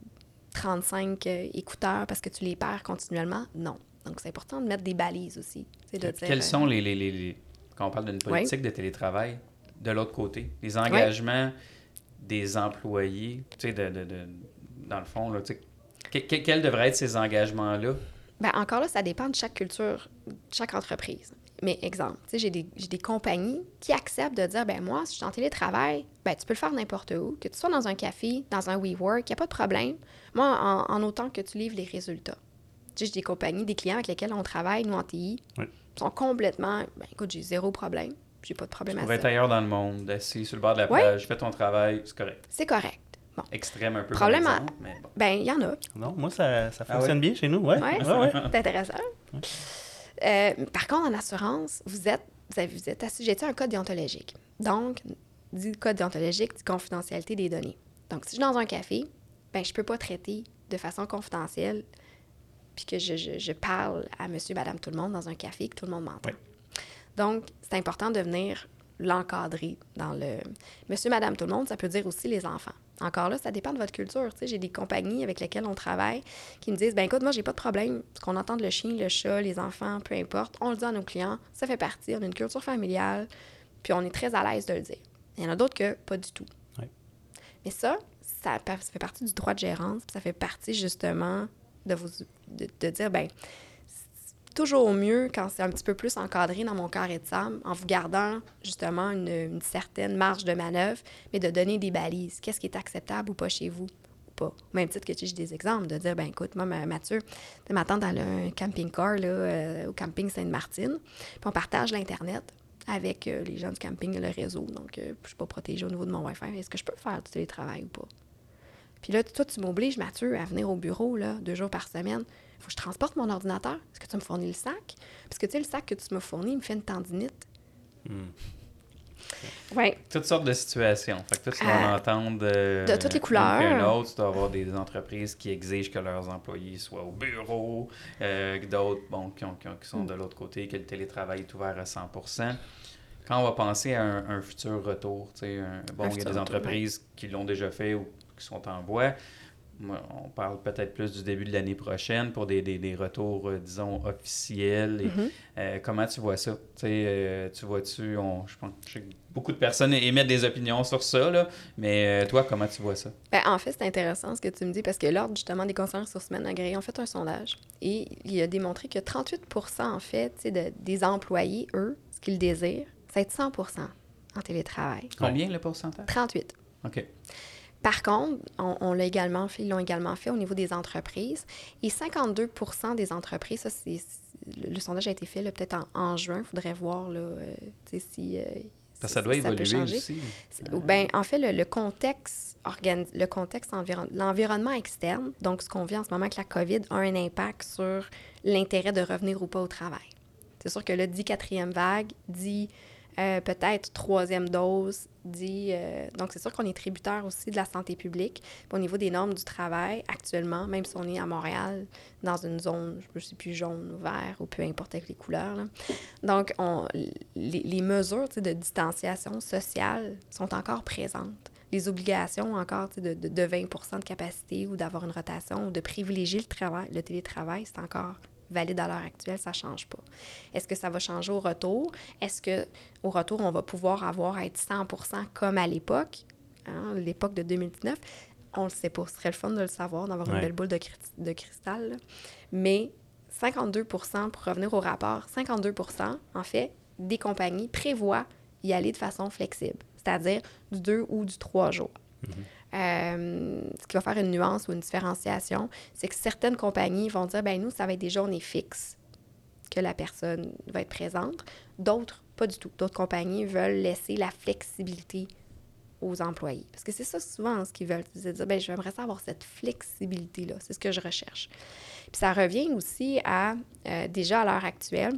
35 euh, écouteurs parce que tu les perds continuellement? Non. Donc, c'est important de mettre des balises aussi. De dire, Quels sont les, les, les, Quand on parle d'une politique de télétravail, de l'autre côté, les engagements des employés, tu sais, de, de, de, dans le fond, là, tu sais, Que- que- quels devraient être ces engagements-là? Ben, encore là, ça dépend de chaque culture, de chaque entreprise. Mais exemple, tu sais, j'ai des, j'ai des compagnies qui acceptent de dire, ben moi, si je suis en télétravail, ben tu peux le faire n'importe où, que tu sois dans un café, dans un WeWork, il n'y a pas de problème. Moi, en, en autant que tu livres les résultats. Tu sais, j'ai des compagnies, des clients avec lesquels on travaille, nous, en TI, Oui. sont complètement, ben écoute, j'ai zéro problème. J'ai pas de problème Pour à être ça. ailleurs dans le monde, assis sur le bord de la Ouais. plage, fais ton travail, c'est correct. C'est correct. Bon. Extrême un peu Problème à- mais bon. Ben, il y en a. Non, moi, ça, ça Ah fonctionne ouais? bien chez nous. Ouais. Ouais, Ouais, ouais. c'est intéressant. Euh, par contre, en assurance, vous êtes, vous avez, vous êtes assujetti à un code déontologique. Donc, dit code déontologique, dit confidentialité des données. Donc, si je suis dans un café, ben, je ne peux pas traiter de façon confidentielle puis que je, je- je parle à monsieur, madame, tout le monde dans un café, que tout le monde m'entend. Oui. Donc, c'est important de venir l'encadrer dans le... Monsieur, madame, tout le monde, ça peut dire aussi les enfants. Encore là, ça dépend de votre culture. J'ai des compagnies avec lesquelles on travaille qui me disent, ben écoute, moi, j'ai pas de problème. Ce qu'on entende le chien, le chat, les enfants, peu importe, on le dit à nos clients, ça fait partie, on a une culture familiale, puis on est très à l'aise de le dire. Il y en a d'autres que pas du tout. Mais ça, ça, fait partie du droit de gérance, puis ça fait partie justement de, vous, de, de dire, ben toujours mieux quand c'est un petit peu plus encadré dans mon carré de sable, en vous gardant justement une, certaine marge de manœuvre, mais de donner des balises. Qu'est-ce qui est acceptable ou pas chez vous? ou Pas? Même titre que tu j'ai des exemples, de dire, ben écoute, moi, ma- Mathieu, ma tante dans un camping-car là, euh, au camping Sainte-Martine, puis on partage l'Internet avec euh, les gens du camping, le réseau. Donc, euh, je suis pas protégée au niveau de mon Wi-Fi. Est-ce que je peux faire du télétravail ou pas? Puis là, toi, tu m'obliges, Mathieu, à venir au bureau là, deux jours par semaine. Faut que je transporte mon ordinateur. Est-ce que tu me fournis le sac? Parce que, tu sais, le sac que tu me fournis, il me fait une tendinite. Hmm. Oui. Toutes sortes de situations. Fait que toi, tu Euh, vas en entendre euh, de toutes les une couleurs. qu'un autre. Tu dois avoir des entreprises qui exigent que leurs employés soient au bureau, euh, d'autres, bon, qui, ont- qui ont- qui sont de l'autre côté, que le télétravail est ouvert à 100 Quand on va penser à un, un futur retour, tu sais, un- bon, il y a des retour, entreprises qui l'ont déjà fait ou qui sont en voie. On parle peut-être plus du début de l'année prochaine pour des, des- des retours, euh, disons, officiels. Et, Mhm. euh, comment tu vois ça? Tu euh, tu vois-tu, on- je pense que beaucoup de personnes émettent des opinions sur ça, là, mais toi, comment tu vois ça? Ben, en fait, c'est intéressant ce que tu me dis parce que l'Ordre, justement, des conseillers ressources humaines agréés ont fait un sondage et il a démontré que 38% en fait, de- des employés, eux, ce qu'ils désirent, c'est être 100 en télétravail. Combien le pourcentage? 38. OK. Par contre, on, on l'a également fait, ils l'ont également fait au niveau des entreprises. Et 52% des entreprises, ça, c'est, le, le sondage a été fait peut-être en, en juin. Il faudrait voir là, euh, si. euh, Ça, ça doit évoluer changer. aussi. Ben, en fait, le, le contexte, organi- le contexte environ- l'environnement externe, donc ce qu'on vit en ce moment avec la COVID, a un impact sur l'intérêt de revenir ou pas au travail. C'est sûr que là, dit quatrième vague, dit euh, peut-être troisième dose, dit... euh, donc, c'est sûr qu'on est tributaire aussi de la santé publique. Au niveau des normes du travail, actuellement, même si on est à Montréal, dans une zone, je ne sais plus, jaune ou vert, ou peu importe avec les couleurs, donc on, les, mesures de distanciation sociale sont encore présentes. Les obligations encore de, de, de 20% de capacité ou d'avoir une rotation ou de privilégier le travail, le télétravail, c'est encore valide à l'heure actuelle, ça ne change pas. Est-ce que ça va changer au retour? Est-ce que au retour, on va pouvoir avoir à être 100% comme à l'époque, hein, l'époque de 2019? On ne le sait pas. Ce serait le fun de le savoir, d'avoir Ouais. une belle boule de, cri- de cristal. là. Mais 52 pour revenir au rapport, 52 en fait, des compagnies prévoient y aller de façon flexible, c'est-à-dire du 2 ou du 3 jours. Euh, ce qui va faire une nuance ou une différenciation, c'est que certaines compagnies vont dire, ben nous, ça va être des journées fixes que la personne va être présente. D'autres, pas du tout. D'autres compagnies veulent laisser la flexibilité aux employés. Parce que c'est ça souvent ce qu'ils veulent. C'est dire, ben, j'aimerais ça avoir cette flexibilité-là. C'est ce que je recherche. Puis ça revient aussi à, euh, déjà à l'heure actuelle,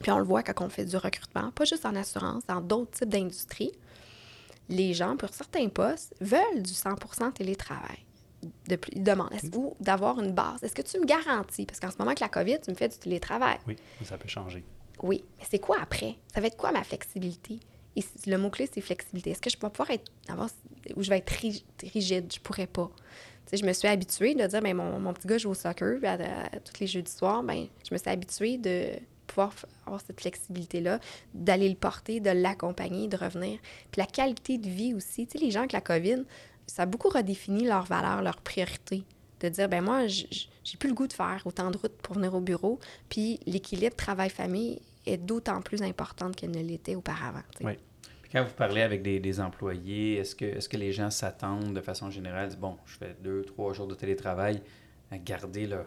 puis on le voit quand on fait du recrutement, pas juste en assurance, dans d'autres types d'industries, les gens, pour certains postes, veulent du 100% télétravail. De ils demandent, est-ce ou d'avoir une base? Est-ce que tu me garantis? Parce qu'en ce moment, avec la COVID, tu me fais du télétravail. Oui, mais ça peut changer. Oui, mais c'est quoi après? Ça va être quoi ma flexibilité? Et le mot-clé, c'est flexibilité. Est-ce que je vais pouvoir être. Avoir, ou je vais être ri- rigide? Je pourrais pas. Tu sais, je me suis habituée de dire, ben, mon, mon petit gars joue au soccer puis à, à- tous les jeudis soirs. Ben, je me suis habituée de pouvoir avoir cette flexibilité-là, d'aller le porter, de l'accompagner, de revenir. Puis la qualité de vie aussi. Tu sais, les gens avec la COVID, ça a beaucoup redéfini leurs valeurs, leurs priorités. de dire, ben moi, j'ai plus le goût de faire autant de routes pour venir au bureau, puis l'équilibre travail-famille est d'autant plus importante qu'elle ne l'était auparavant. Oui. Puis quand vous parlez avec des, employés, est-ce que, est que les gens s'attendent de façon générale, bon, je fais deux, trois jours de télétravail, à garder leur,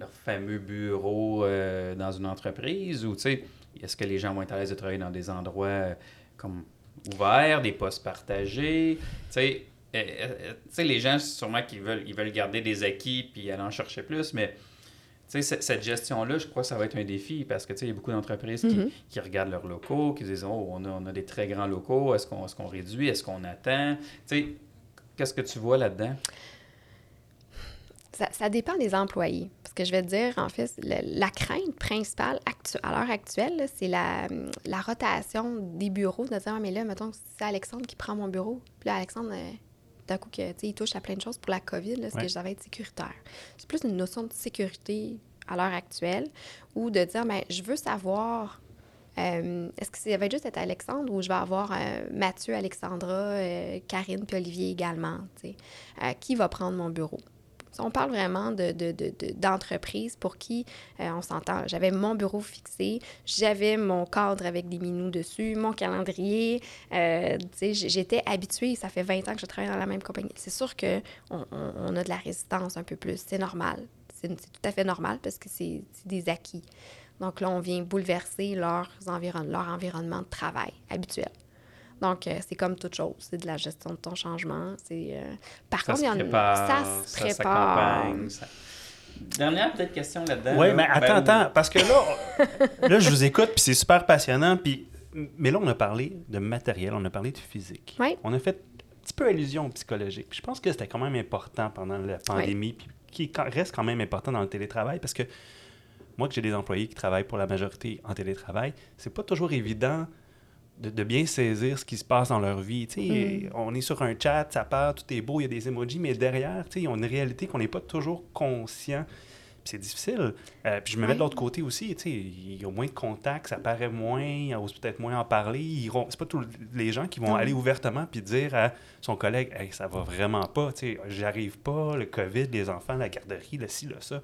leur fameux bureau euh, dans une entreprise, ou tu sais, est-ce que les gens vont être à l'aise de travailler dans des endroits euh, comme ouverts, des postes partagés, tu sais, euh, euh, les gens, sûrement qu'ils veulent, ils veulent garder des acquis puis aller en chercher plus, mais cette gestion-là, je crois que ça va être un défi parce que il y a beaucoup d'entreprises qui, mm-hmm. qui, regardent leurs locaux, qui disent Oh, on a, on a des très grands locaux, est-ce qu'on est qu'on réduit, est-ce qu'on attend? Qu'est-ce que tu vois là-dedans? Ça, ça, dépend des employés. Parce que je vais te dire, en fait, la crainte principale à l'heure actuelle, c'est la, la, rotation des bureaux. De dire, ah, mais là, mettons, c'est Alexandre qui prend mon bureau. Puis là, Alexandre, euh, d'un coup, que, il touche à plein de choses pour la COVID, là, ce que je être sécuritaire. C'est plus une notion de sécurité à l'heure actuelle ou de dire, mais ben, je veux savoir, euh, est-ce que ça va juste être Alexandre ou je vais avoir euh, Mathieu, Alexandra, euh, Karine puis Olivier également, qui va prendre mon bureau? On parle vraiment d'entreprise de, de, pour qui euh, on s'entend. J'avais mon bureau fixé, j'avais mon cadre avec des minous dessus, mon calendrier. Euh, j'étais habituée, ça fait 20 ans que je travaille dans la même compagnie. C'est sûr qu'on on, a de la résistance un peu plus, c'est normal. C'est tout à fait normal parce que c'est des acquis. Donc là, on vient bouleverser leur environnement de travail habituel. Donc, euh, c'est comme toute chose. C'est de la gestion de ton changement. C'est, euh, Par contre, il y en a... Ça se prépare. Dernière peut-être question là-dedans. Oui, mais attends, attends, parce que là, là, je vous écoute, puis c'est super passionnant. Puis... Mais là, on a parlé de matériel, on a parlé de physique. Oui. On a fait un petit peu allusion au psychologique. Je pense que c'était quand même important pendant la pandémie, puis qui reste quand même important dans le télétravail, parce que moi, que j'ai des employés qui travaillent pour la majorité en télétravail, c'est pas toujours évident de, bien saisir ce qui se passe dans leur vie. Mm. On est sur un chat, ça part, tout est beau, il y a des emojis, mais derrière, ils ont une réalité qu'on n'est pas toujours conscient. C'est difficile. Euh, puis je me mets de l'autre côté aussi. Il y a moins de contacts, ça paraît moins, il ose peut-être moins en parler. C'est pas tous les gens qui vont aller ouvertement puis dire à son collègue hey, ça va vraiment pas, j'arrive pas, le COVID, les enfants, la garderie, le ci, le ça.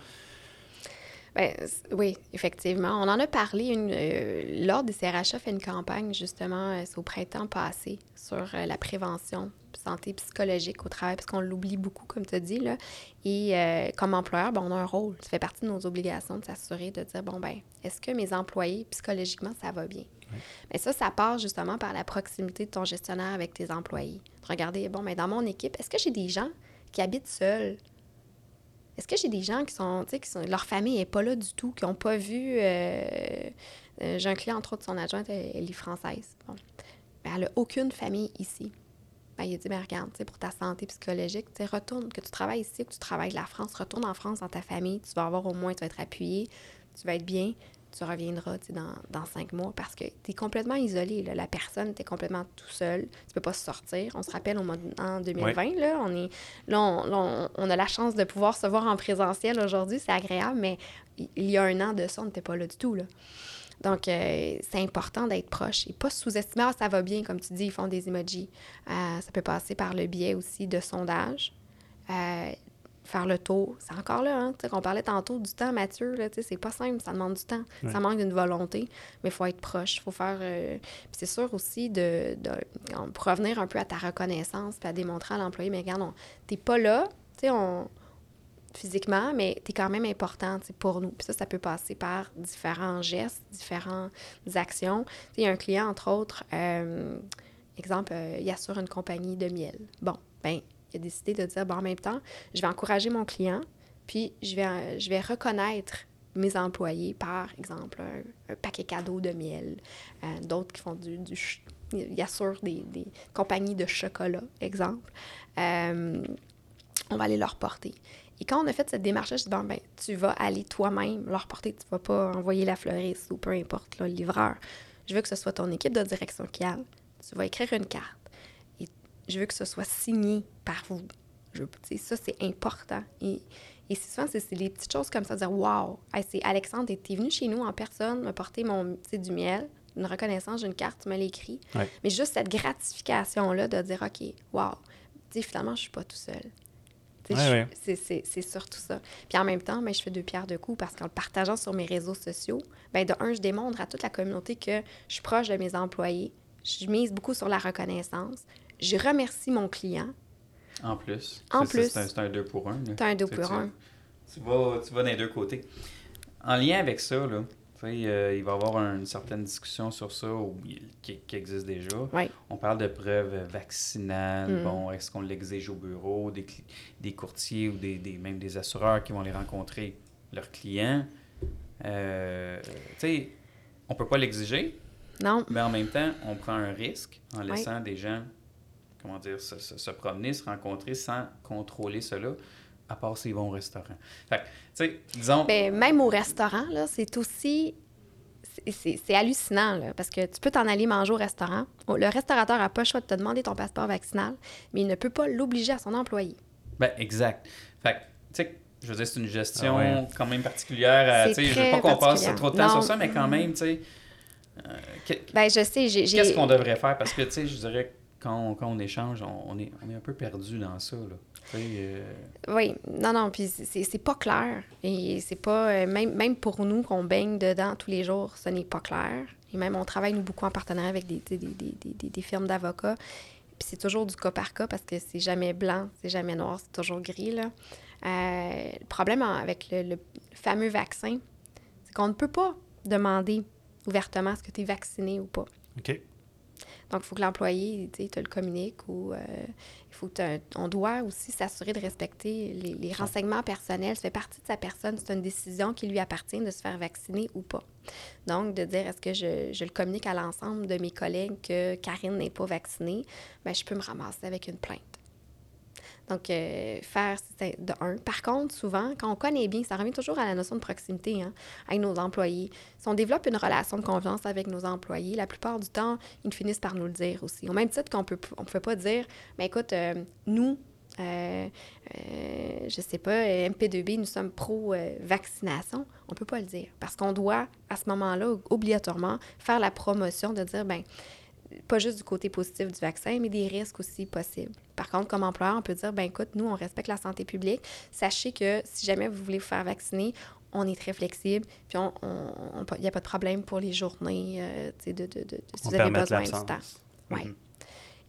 Ben, oui, effectivement. On en a parlé. Une, euh, l'Ordre des CRHA fait une campagne, justement, euh, c'est au printemps passé, sur euh, la prévention santé psychologique au travail, parce qu'on l'oublie beaucoup, comme tu as dit. Là. Et comme employeur, ben, on a un rôle. Ça fait partie de nos obligations de s'assurer de dire, bon, ben, est-ce que mes employés, psychologiquement, ça va bien? Mais ça, ça part justement par la proximité de ton gestionnaire avec tes employés. De regarder, bon, ben, dans mon équipe, est-ce que j'ai des gens qui habitent seuls, est-ce que j'ai des gens qui sont, tu sais, leur famille n'est pas là du tout, qui n'ont pas vu. Euh, euh, j'ai un client, entre autres, son adjointe, elle, est française. Bon. Ben, elle n'a aucune famille ici. Ben, il a dit, ben, regarde, pour ta santé psychologique, retourne, que tu travailles ici, que tu travailles de la France, retourne en France dans ta famille, tu vas avoir au moins, tu vas être appuyé, tu vas être bien, tu reviendras dans, dans cinq mois parce que tu es complètement isolé. La personne, tu es complètement tout seul. Tu peux pas sortir. On se rappelle au mois en 2020, là, on, est, là, on, a la chance de pouvoir se voir en présentiel aujourd'hui. C'est agréable, mais il y a un an de ça, on n'était pas là du tout. Là. Donc, euh, c'est important d'être proche et pas sous-estimer, ah, ça va bien, comme tu dis, ils font des emojis. Euh, ça peut passer par le biais aussi de sondages. Euh, faire le tour. C'est encore là, hein? On parlait tantôt du temps, Mathieu, là, c'est pas simple, ça demande du temps. Ça manque d'une volonté, mais il faut être proche. Il faut faire. Euh, c'est sûr aussi de, de, Pour revenir un peu à ta reconnaissance puis à démontrer à l'employé, mais regarde, t'es pas là, tu sais, on physiquement, mais tu es quand même important pour nous. Puis ça, ça peut passer par différents gestes, différentes actions. Il y a un client, entre autres, euh, exemple, euh, il assure une compagnie de miel. Bon, ben a décidé de dire, bon, en même temps, je vais encourager mon client, puis je vais, je vais reconnaître mes employés par exemple un, paquet cadeau de miel, euh, d'autres qui font du, du il assure des, des, compagnies de chocolat, exemple. Euh, on va aller leur porter. Et quand on a fait cette démarche, je dis, bon, ben, tu vas aller toi-même leur porter, tu ne vas pas envoyer la fleuriste ou peu importe, le livreur. Je veux que ce soit ton équipe de direction client. Tu vas écrire une carte je veux que ce soit signé par vous. Je, ça, c'est important. Et, et souvent, c'est les petites choses comme ça, de dire Wow, c'est Alexandre, tu es venu chez nous en personne, me porter mon, du miel, une reconnaissance, une carte, tu me l'écris. Mais juste cette gratification-là de dire OK, wow, finalement, je suis pas tout seul. Ouais, ouais. c'est- surtout ça. Puis en même temps, ben, je fais deux pierres deux coups parce qu'en le partageant sur mes réseaux sociaux, ben, de un, je démontre à toute la communauté que je suis proche de mes employés. Je mise beaucoup sur la reconnaissance. Je remercie mon client. En plus. En c'est- plus. C'est un, c'est un deux pour un. T'as un deux pour un. Tu vas, tu vas les deux côtés. En lien avec ça, là, euh, il va y avoir une certaine discussion sur ça ou- qui, qui existe déjà. Oui. On parle de preuves vaccinales. Mm. Bon, est-ce qu'on l'exige au bureau, des, courtiers ou des, des- même des assureurs qui vont les rencontrer, leurs clients. Euh, on peut pas l'exiger, Non. mais en même temps, on prend un risque en laissant des gens, comment dire, se, se- se promener, se rencontrer sans contrôler cela, à part s'ils vont au restaurant. Fait que, tu sais, disons, Ben, même au restaurant, là, c'est aussi. c'est- hallucinant, là, parce que tu peux t'en aller manger au restaurant. Le restaurateur n'a pas le choix de te demander ton passeport vaccinal, mais il ne peut pas l'obliger à son employé. ben, exact. Fait que, tu sais, je veux dire, c'est une gestion Ah ouais. quand même particulière. à- sais, je veux pas qu'on passe trop de temps Non. sur ça, mais quand même, tu sais, euh, Ben, je sais, j'ai. j'ai- qu'est-ce qu'on devrait faire? Parce que, tu sais, je dirais, quand on, quand on échange, on, on est, on est un peu perdu dans ça, là. Euh, Oui, non, non, puis c'est c'est pas clair. Et c'est pas. euh, Même, même pour nous qu'on baigne dedans tous les jours, ce n'est pas clair. Et même, on travaille, nous, beaucoup en partenariat avec des, des, des, des, des- des firmes d'avocats. Puis c'est toujours du cas par cas parce que c'est jamais blanc, c'est jamais noir, c'est toujours gris, là. Euh, le problème en- avec le, le fameux vaccin, c'est qu'on ne peut pas demander ouvertement est-ce que tu es vacciné ou pas. OK. Donc, il faut que l'employé, tu te le communique ou euh, il faut que on doit aussi s'assurer de respecter les, les renseignements personnels. Ça fait partie de sa personne. C'est une décision qui lui appartient de se faire vacciner ou pas. Donc, de dire est-ce que je, je le communique à l'ensemble de mes collègues que Karine n'est pas vaccinée, bien, je peux me ramasser avec une plainte. Donc, euh, faire de un. Par contre, souvent, quand on connaît bien, ça revient toujours à la notion de proximité hein, avec nos employés. Si on développe une relation de confiance avec nos employés, la plupart du temps, ils finissent par nous le dire aussi. Au même titre qu'on peut, on peut pas dire, mais écoute, euh, nous, euh, euh, je sais pas, euh, MP2B, nous sommes pro-vaccination. on peut pas le dire parce qu'on doit, à ce moment-là, obligatoirement, faire la promotion de dire, ben pas juste du côté positif du vaccin, mais des risques aussi possibles. Par contre, comme employeur, on peut dire, ben écoute, nous, on respecte la santé publique. Sachez que si jamais vous voulez vous faire vacciner, on est très flexible, puis il n'y a pas de problème pour les journées, euh, de, de, de, de- si On vous avez besoin du temps. Ouais. Mhm.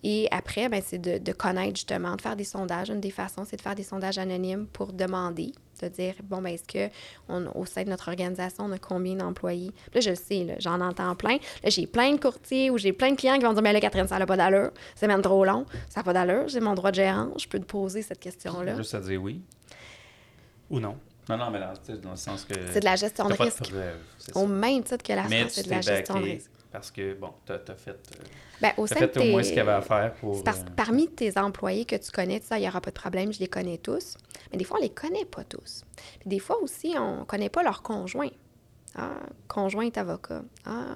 Et après, ben, c'est de, de connaître justement, de faire des sondages. Une des façons, c'est de faire des sondages anonymes pour demander, de dire, bon, ben, est-ce que on, au sein de notre organisation, on a combien d'employés? Là, je le sais, là, j'en entends plein. Là, j'ai plein de courtiers ou j'ai plein de clients qui vont dire, mais là, Catherine, ça n'a pas d'allure. C'est même trop long. Ça n'a pas d'allure. J'ai mon droit de gérant. Je peux te poser cette question-là. juste à dire oui. Ou non. Non, non, mais dans, tu sais, dans le sens que. C'est de la gestion de risque. preuve, Au même titre que la Mais France, c'est de la gestion de risque. Parce que, bon, t'as as fait, euh, Ben, au fait au moins ce qu'il y avait à faire pour. C'est parce que euh, parmi tes employés que tu connais, tu sais, il n'y aura pas de problème, je les connais tous. Mais des fois, on les connaît pas tous. Puis des fois aussi, on ne connaît pas leur conjoint. Ah, conjoint est avocat. Ah,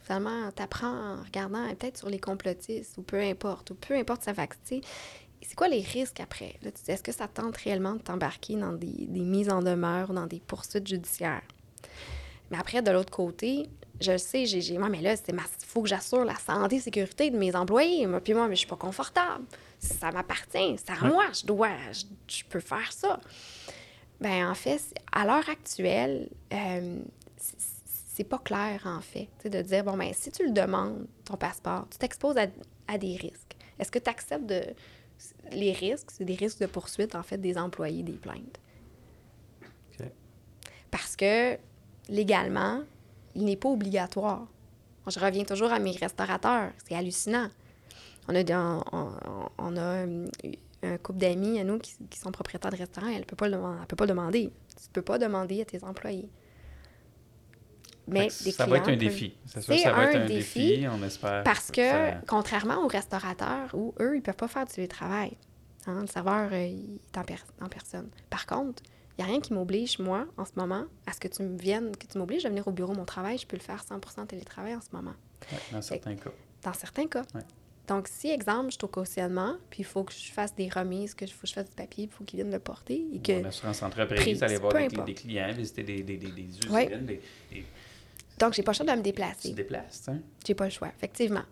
finalement, tu apprends en regardant peut-être sur les complotistes ou peu importe, ou peu importe sa tu sais. C'est quoi les risques après? Tu est-ce que ça tente réellement de t'embarquer dans des, des mises en demeure, dans des poursuites judiciaires? Mais après, de l'autre côté, je le sais, j'ai, j'ai, moi, mais là, il faut que j'assure la santé et sécurité de mes employés. Moi, puis moi, mais je suis pas confortable. Ça m'appartient, c'est à Ouais. moi, je dois, je, je peux faire ça. Ben en fait, c'est- à l'heure actuelle, euh, c'est- c'est pas clair, en fait, de dire, bon, ben si tu le demandes, ton passeport, tu t'exposes à, à des risques. Est-ce que tu acceptes de, les risques? C'est des risques de poursuite, en fait, des employés, des plaintes. OK. Parce que légalement, il n'est pas obligatoire. Je reviens toujours à mes restaurateurs. C'est hallucinant. On a, des- on, on- on a euh, un couple d'amis à nous qui, qui sont propriétaires de restaurants. Elle ne peut, pas le elle peut pas demander. Tu ne peux pas demander à tes employés. Mais des ça va être un défi. C'est sûr, ça va être un défi défi. On espère. Parce que, ça- contrairement aux restaurateurs, où eux, ils peuvent pas faire du télétravail. Hein, le serveur, euh, il est en, per- en personne. Par contre, il n'y a rien qui m'oblige, moi, en ce moment, à ce que tu me viennes, que tu m'obliges à venir au bureau, mon travail, je peux le faire 100 télétravail en ce moment, ouais, dans certains cas. dans certains cas. Donc, si, exemple, je suis au cautionnement, puis il faut que je fasse des remises, que faut que je fasse du papier, il faut qu'ils viennent le porter, et que... Mon assurance entreprise, prise, aller voir des, clients, visiter des, des, des, des usines, Ouais. des, Donc, j'ai pas le choix de me tu te déplacer. déplaces. hein? J'ai pas le choix, effectivement.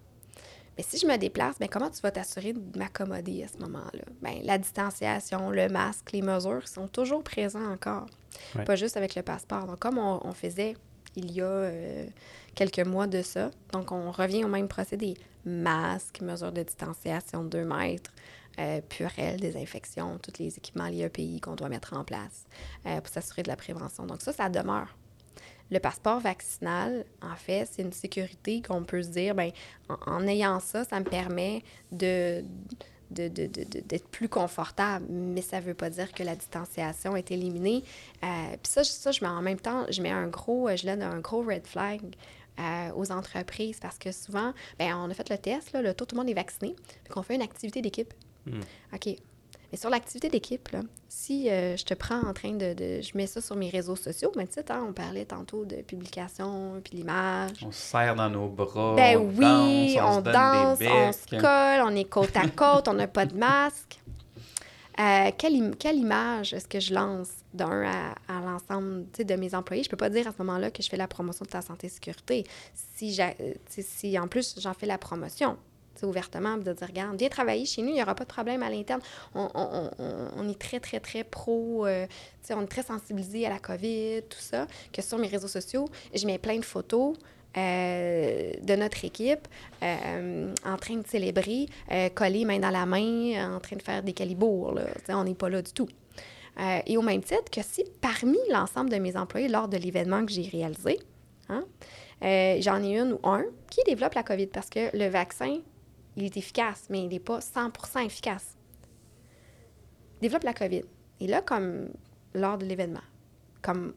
Mais si je me déplace, ben comment tu vas t'assurer de m'accommoder à ce moment-là? Ben, la distanciation, le masque, les mesures sont toujours présents encore. Ouais. Pas juste avec le passeport. Donc, comme on, on faisait il y a euh, quelques mois de ça, donc on revient au même procédé. Masque, mesures de distanciation de 2 mètres, euh, purelle, désinfection, tous les équipements liés au pays qu'on doit mettre en place euh, pour s'assurer de la prévention. Donc ça, ça demeure. Le passeport vaccinal, en fait, c'est une sécurité qu'on peut se dire, ben, en, en ayant ça, ça me permet de, de, de- de- de- d'être plus confortable, mais ça ne veut pas dire que la distanciation est éliminée. Euh, Puis ça, je- ça, je mets en même temps, je mets un gros, je donne un gros red flag euh, aux entreprises parce que souvent, ben, on a fait le test, là, le taux, tout le monde est vacciné, puis qu'on fait une activité d'équipe. Hmm. OK. Mais sur l'activité d'équipe, si euh, je te prends en train de, de- Je mets ça sur mes réseaux sociaux, mais tu sais, hein, on parlait tantôt de publication, puis l'image. On se serre dans nos bras. Ben on oui, danse, on, se danse, des on se colle, on est côte à côte, on n'a pas de masque. Euh, quelle, im- quelle image est-ce que je lance d'un à, à l'ensemble de mes employés? Je peux pas dire à ce moment-là que je fais la promotion de ta santé et sécurité. Si, euh, si en plus j'en fais la promotion, ouvertement, de dire, regarde, viens travailler chez nous, il n'y aura pas de problème à l'interne. On, on- on- on est très, très, très pro, euh, on est très sensibilisé à la COVID, tout ça, que sur mes réseaux sociaux, je mets plein de photos euh, de notre équipe euh, en train de célébrer, euh, collés main dans la main, en train de faire des calibours. Là. On n'est pas là du tout. Euh, et au même titre que si parmi l'ensemble de mes employés lors de l'événement que j'ai réalisé, hein, j'en ai une ou un qui développe la COVID parce que le vaccin, il est efficace, mais il n'est pas 100 efficace. Développe la COVID. Et là, comme lors de l'événement, comme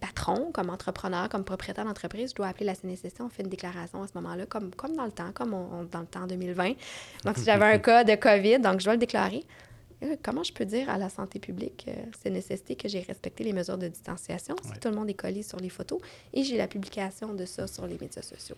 patron, comme entrepreneur, comme propriétaire d'entreprise, je dois appeler la CNSST, on fait une déclaration à ce moment-là, comme, comme dans le temps, comme on- on- dans le temps 2020. Donc, si j'avais un cas de COVID, donc je dois le déclarer. Euh, Comment je peux dire à la santé publique, euh, CNSST, que j'ai respecté les mesures de distanciation si Ouais. tout le monde est collé sur les photos et j'ai la publication de ça sur les médias sociaux?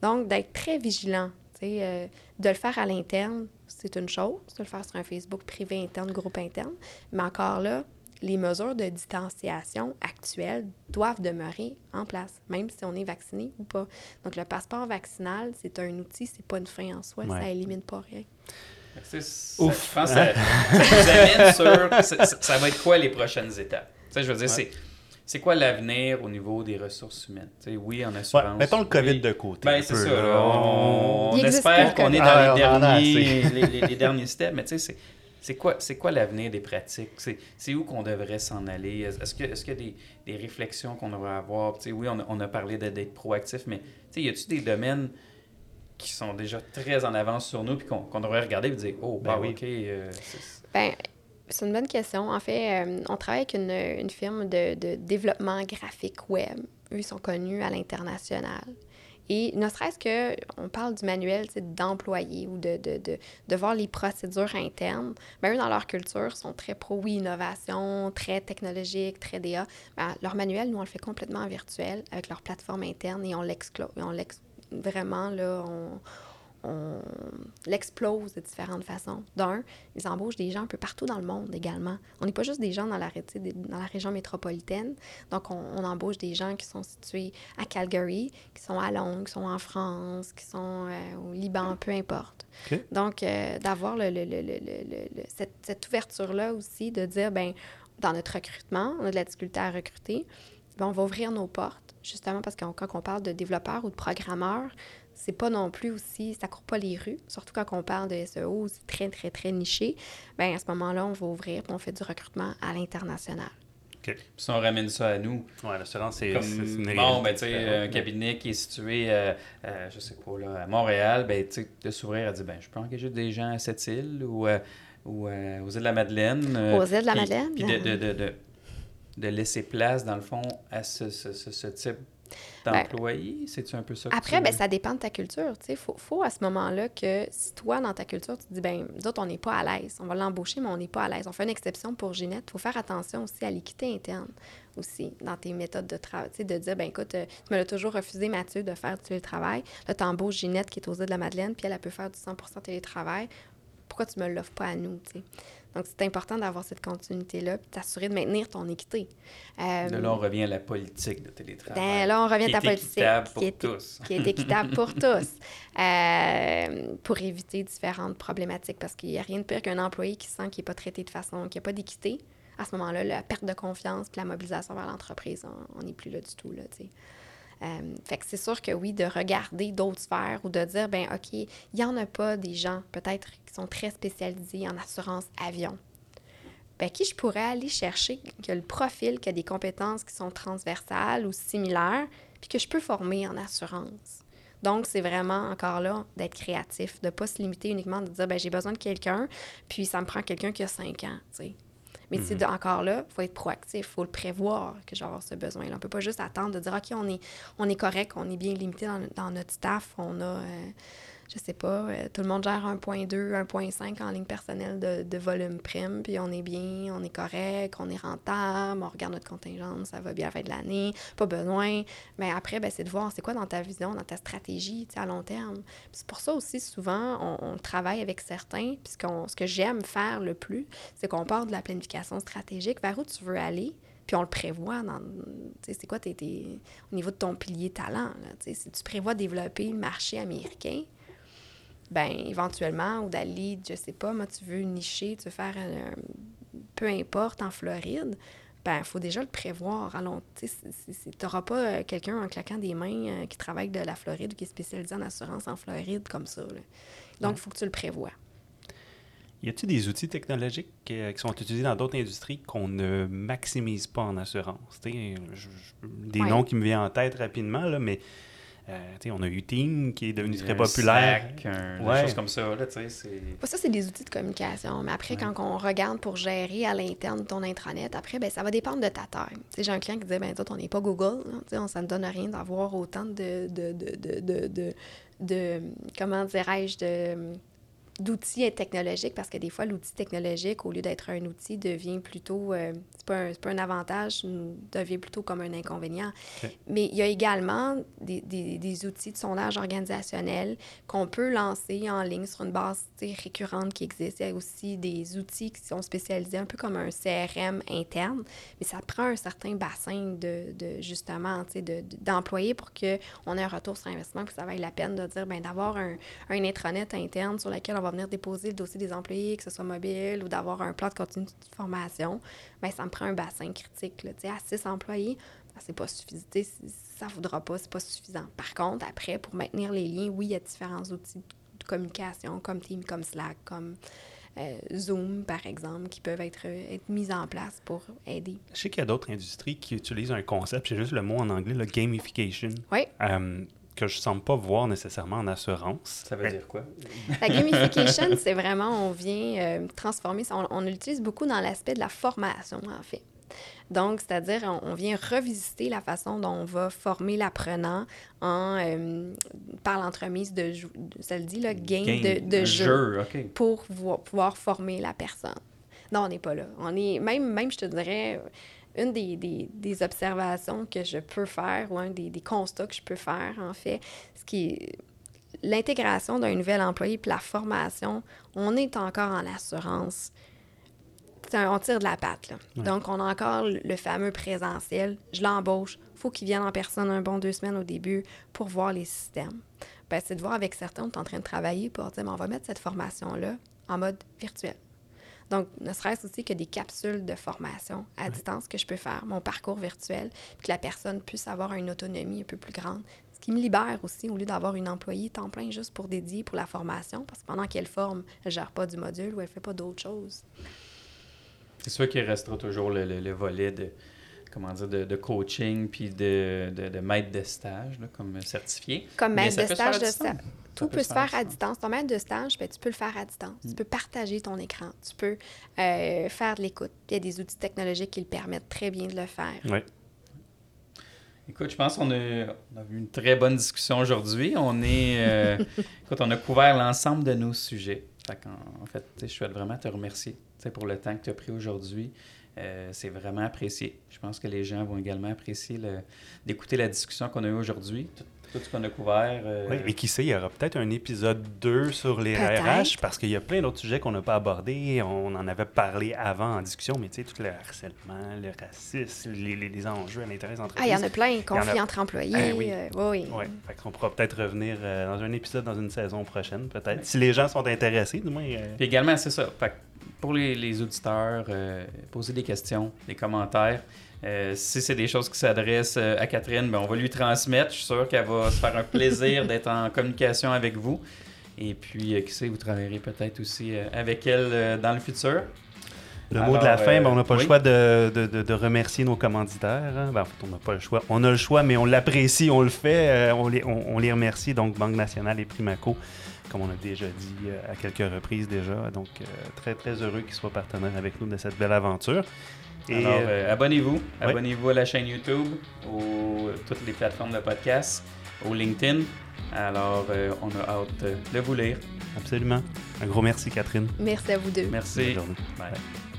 Donc, d'être très vigilant, euh, de le faire à l'interne, c'est une chose, de le faire sur un Facebook privé interne, groupe interne, mais encore là, les mesures de distanciation actuelles doivent demeurer en place, même si on est vacciné ou pas. Donc, le passeport vaccinal, c'est un outil, c'est pas une fin en soi, Ouais. ça élimine pas rien. Ça- Ouf. Je pense que ça, ça nous amène sur ça, ça- ça va être quoi les prochaines étapes? Je veux dire, c'est, c'est quoi l'avenir au niveau des ressources humaines? Tu sais, oui, en Ouais, assurance. mettons le COVID oui. de côté. Ben, c'est ça. là. On, espère qu'on est dans Ah, les, derniers, les, les- les derniers steps, mais tu sais, c'est, c'est quoi, c'est quoi l'avenir des pratiques? C'est, c'est où qu'on devrait s'en aller? Est- Est-ce, que, est-ce qu'il y a des, des réflexions qu'on devrait avoir? Tu sais, oui, on a, on a parlé de- d'être proactif, mais tu sais, y a-tu des domaines qui sont déjà très en avance sur nous puis qu'on, qu'on devrait regarder et dire, oh, Ben bah oui. OK, euh, c'est- Ben, c'est une bonne question. En fait, euh, on travaille avec une, une firme de, de développement graphique web. Eux, ils sont connus à l'international. Et ne serait-ce que, on parle du manuel d'employés ou de, de, de, de voir les procédures internes, ben, eux, dans leur culture, sont très pro innovation, très technologique, très DA. Ben, leur manuel, nous, on le fait complètement en virtuel avec leur plateforme interne et on l'exclose. On l'ex- vraiment, là, on, on l'explose de différentes façons. D'un, ils embauchent des gens un peu partout dans le monde également. On n'est pas juste des gens dans la, dans région métropolitaine. Donc, on, on embauche des gens qui sont situés à Calgary, qui sont à Londres, qui sont en France, qui sont euh, au Liban, peu importe. Donc, euh, d'avoir le, le- le- cette, cette ouverture-là aussi, de dire, ben dans notre recrutement, on a de la difficulté à recruter, ben, on va ouvrir nos portes, justement parce que quand on parle de développeurs ou de programmeurs, c'est pas non plus aussi, ça court pas les rues, surtout quand on parle de SEO, c'est très, très, très niché. Ben à ce moment-là, on va ouvrir, puis on fait du recrutement à l'international. OK. Puis si on ramène ça à nous, Ouais, l'assurance, c'est une bon, ben, tu sais, un cabinet qui est situé, euh, euh, je sais pas, là, à Montréal, ben, tu sais, de s'ouvrir à dire, ben, je peux engager des gens à cette île ou, euh, ou euh, aux îles de la Madeleine. euh, Aux îles de la puis- Madeleine? Puis de, de, de, de, de laisser place, dans le fond, à ce, ce, ce, ce type d'employé. C'est-tu un peu ça que Après, tu- ben, ça dépend de ta culture. Il faut, faut à ce moment-là que si toi, dans ta culture, tu te dis, ben, nous autres, on n'est pas à l'aise. On va l'embaucher, mais on n'est pas à l'aise. On fait une exception pour Ginette. Il faut faire attention aussi à l'équité interne aussi dans tes méthodes de travail. Tu sais, de dire, ben écoute, euh, tu me l'as toujours refusé, Mathieu, de faire du télétravail. Là, tu embauches Ginette qui est aux îles de la Madeleine, puis elle, elle peut faire du 100% télétravail. Pourquoi tu me l'offres pas à nous, tu sais? Donc, c'est important d'avoir cette continuité-là, puis t'assurer de maintenir ton équité. Euh, de là, on revient à la politique de télétravail. Ben, là, on revient à ta politique. qui est, tous. qui est équitable pour tous. Euh, pour éviter différentes problématiques, parce qu'il n'y a rien de pire qu'un employé qui sent qu'il n'est pas traité de façon, qu'il n'y a pas d'équité. À ce moment-là, la perte de confiance puis la mobilisation vers l'entreprise, on n'est plus là du tout. Là, fait que c'est sûr que oui, de regarder d'autres sphères ou de dire, ben OK, il n'y en a pas des gens peut-être qui sont très spécialisés en assurance avion. Ben, qui je pourrais aller chercher que le profil, qui a des compétences qui sont transversales ou similaires, puis que je peux former en assurance. Donc, c'est vraiment encore là d'être créatif, de ne pas se limiter uniquement de dire ben, j'ai besoin de quelqu'un, puis ça me prend quelqu'un qui a cinq ans. sais. Mais c'est mhm. encore là, il faut être proactif, il faut le prévoir que j'ai ce besoin-là. On ne peut pas juste attendre de dire OK, on est, on est correct, on est bien limité dans, notre staff, on a. Euh, je sais pas, euh, tout le monde gère 1.2, 1.5 en ligne personnelle de, volume prime, puis on est bien, on est correct, on est rentable, on regarde notre contingence, ça va bien à la fin de l'année, pas besoin. Mais après, ben, c'est de voir c'est quoi dans ta vision, dans ta stratégie à long terme. C'est pour ça aussi, souvent, on, travaille avec certains, puis ce que j'aime faire le plus, c'est qu'on part de la planification stratégique vers où tu veux aller, puis on le prévoit dans. C'est quoi tes, au niveau de ton pilier talent? Si tu prévois développer le marché américain, ben éventuellement, ou d'aller, je sais pas, moi, tu veux nicher, tu veux faire un, peu importe en Floride, ben il faut déjà le prévoir. Tu n'auras pas euh, quelqu'un en claquant des mains euh, qui travaille de la Floride ou qui est spécialisé en assurance en Floride comme ça. Donc, il faut que tu le prévois. Y a-t-il des outils technologiques qui, sont utilisés dans d'autres industries qu'on ne maximise pas en assurance? des noms qui me viennent en tête rapidement, là, mais euh, on a eu Team qui est devenu très populaire. des choses comme ça. Là, ça, c'est des outils de communication. Mais après, quand on regarde pour gérer à l'interne ton intranet, après, ben, ça va dépendre de ta taille. J'ai un client qui disait ben, on n'est pas Google. Hein, ça ne donne rien d'avoir autant de, de, de, de, de comment dirais-je, de d'outils technologiques parce que des fois, l'outil technologique, au lieu d'être un outil, devient plutôt, euh, c'est pas, un, avantage, devient plutôt comme un inconvénient. Mais il y a également des, des, des, outils de sondage organisationnel qu'on peut lancer en ligne sur une base récurrente qui existe. Il y a aussi des outils qui sont spécialisés un peu comme un CRM interne, mais ça prend un certain bassin de, de justement, d'employés pour qu'on ait un retour sur investissement, que ça vaille la peine de dire, ben d'avoir un, un intranet interne sur lequel on va venir déposer le dossier des employés, que ce soit mobile ou d'avoir un plan de continuité de formation, bien, ça me prend un bassin critique. Là. À six employés, ben, c'est pas suffisant. Ça ne voudra pas, c'est pas suffisant. Par contre, après, pour maintenir les liens, oui, il y a différents outils de communication, comme Teams, comme Slack, comme euh, Zoom, par exemple, qui peuvent être, être mis en place pour aider. Je sais qu'il y a d'autres industries qui utilisent un concept, c'est juste le mot en anglais, le gamification. Oui. Euh, que je ne semble pas voir nécessairement en assurance. Ça veut dire quoi? la gamification, c'est vraiment, on vient euh, transformer, on, on l'utilise beaucoup dans l'aspect de la formation, en fait. Donc, c'est-à-dire, on, vient revisiter la façon dont on va former l'apprenant en, euh, par l'entremise de, ça le dit, le game, de, de jeu, pour pouvoir former la personne. Non, on n'est pas là. On est, même, même, je te dirais, une des, des, des, observations que je peux faire ou un des, des, constats que je peux faire, en fait, ce qui est l'intégration d'un nouvel employé puis la formation, on est encore en assurance. on tire de la patte. Là. Donc, on a encore le fameux présentiel. Je l'embauche. Il faut qu'il vienne en personne un bon deux semaines au début pour voir les systèmes. Ben, c'est de voir avec certains, on est en train de travailler pour dire, on va mettre cette formation-là en mode virtuel. Donc, ne serait-ce aussi que des capsules de formation à distance que je peux faire, mon parcours virtuel, puis que la personne puisse avoir une autonomie un peu plus grande. Ce qui me libère aussi, au lieu d'avoir une employée temps plein juste pour dédier pour la formation, parce que pendant qu'elle forme, elle ne gère pas du module ou elle ne fait pas d'autres choses. C'est sûr qu'il restera toujours le volet de comment dire, de, de coaching puis de, de, de, maître de stage, là, comme certifié. Comme maître de stage de stage. Tout peut, se faire à distance. Ton maître de stage, ben, tu peux le faire à distance. Tu mm. peux partager ton écran. Tu peux euh, faire de l'écoute. Il y a des outils technologiques qui le permettent très bien de le faire. Oui. Écoute, je pense qu'on a, on a eu une très bonne discussion aujourd'hui. On est, euh, écoute, on a couvert l'ensemble de nos sujets. en, en fait, je souhaite vraiment te remercier pour le temps que tu as pris aujourd'hui. c'est vraiment apprécié. Je pense que les gens vont également apprécier d'écouter la discussion qu'on a eue aujourd'hui, tout ce qu'on a couvert. Euh, oui, et qui sait, il y aura peut-être un épisode 2 sur les RH parce qu'il y a plein d'autres sujets qu'on n'a pas abordés. On en avait parlé avant en discussion, mais tu sais, tout le harcèlement, le racisme, les, les, enjeux à l'intérêt des entreprises. Ah, il y en a plein, conflits entre employés. Eh oui. Euh, oui. Ouais. Fait qu'on pourra peut-être revenir euh, dans un épisode dans une saison prochaine, peut-être. Si les gens sont intéressés, du moins. Puis également, c'est ça. Fait pour les, les auditeurs, poser des questions, des commentaires. Euh, si c'est des choses qui s'adressent euh, à Catherine, ben, on va lui transmettre. Je suis sûr qu'elle va se faire un plaisir d'être en communication avec vous. Et puis, euh, qui sait, vous travaillerez peut-être aussi avec elle dans le futur. Le mot de la fin, ben, on n'a pas le choix de, de, de, remercier nos commanditaires. Hein. Ben, en fait, on n'a pas le choix. On a le choix, mais on l'apprécie, on le fait. on, les, on, les remercie, donc Banque nationale et Primaco, comme on a déjà dit à quelques reprises déjà. Donc, très, très heureux qu'ils soient partenaires avec nous de cette belle aventure. Alors, euh, euh, abonnez-vous. Abonnez-vous à la chaîne YouTube, ou toutes les plateformes de podcast, au LinkedIn. Alors, euh, on a hâte de vous lire. Absolument. Un gros merci, Catherine. Merci à vous deux. Merci. Bonne journée. Bye.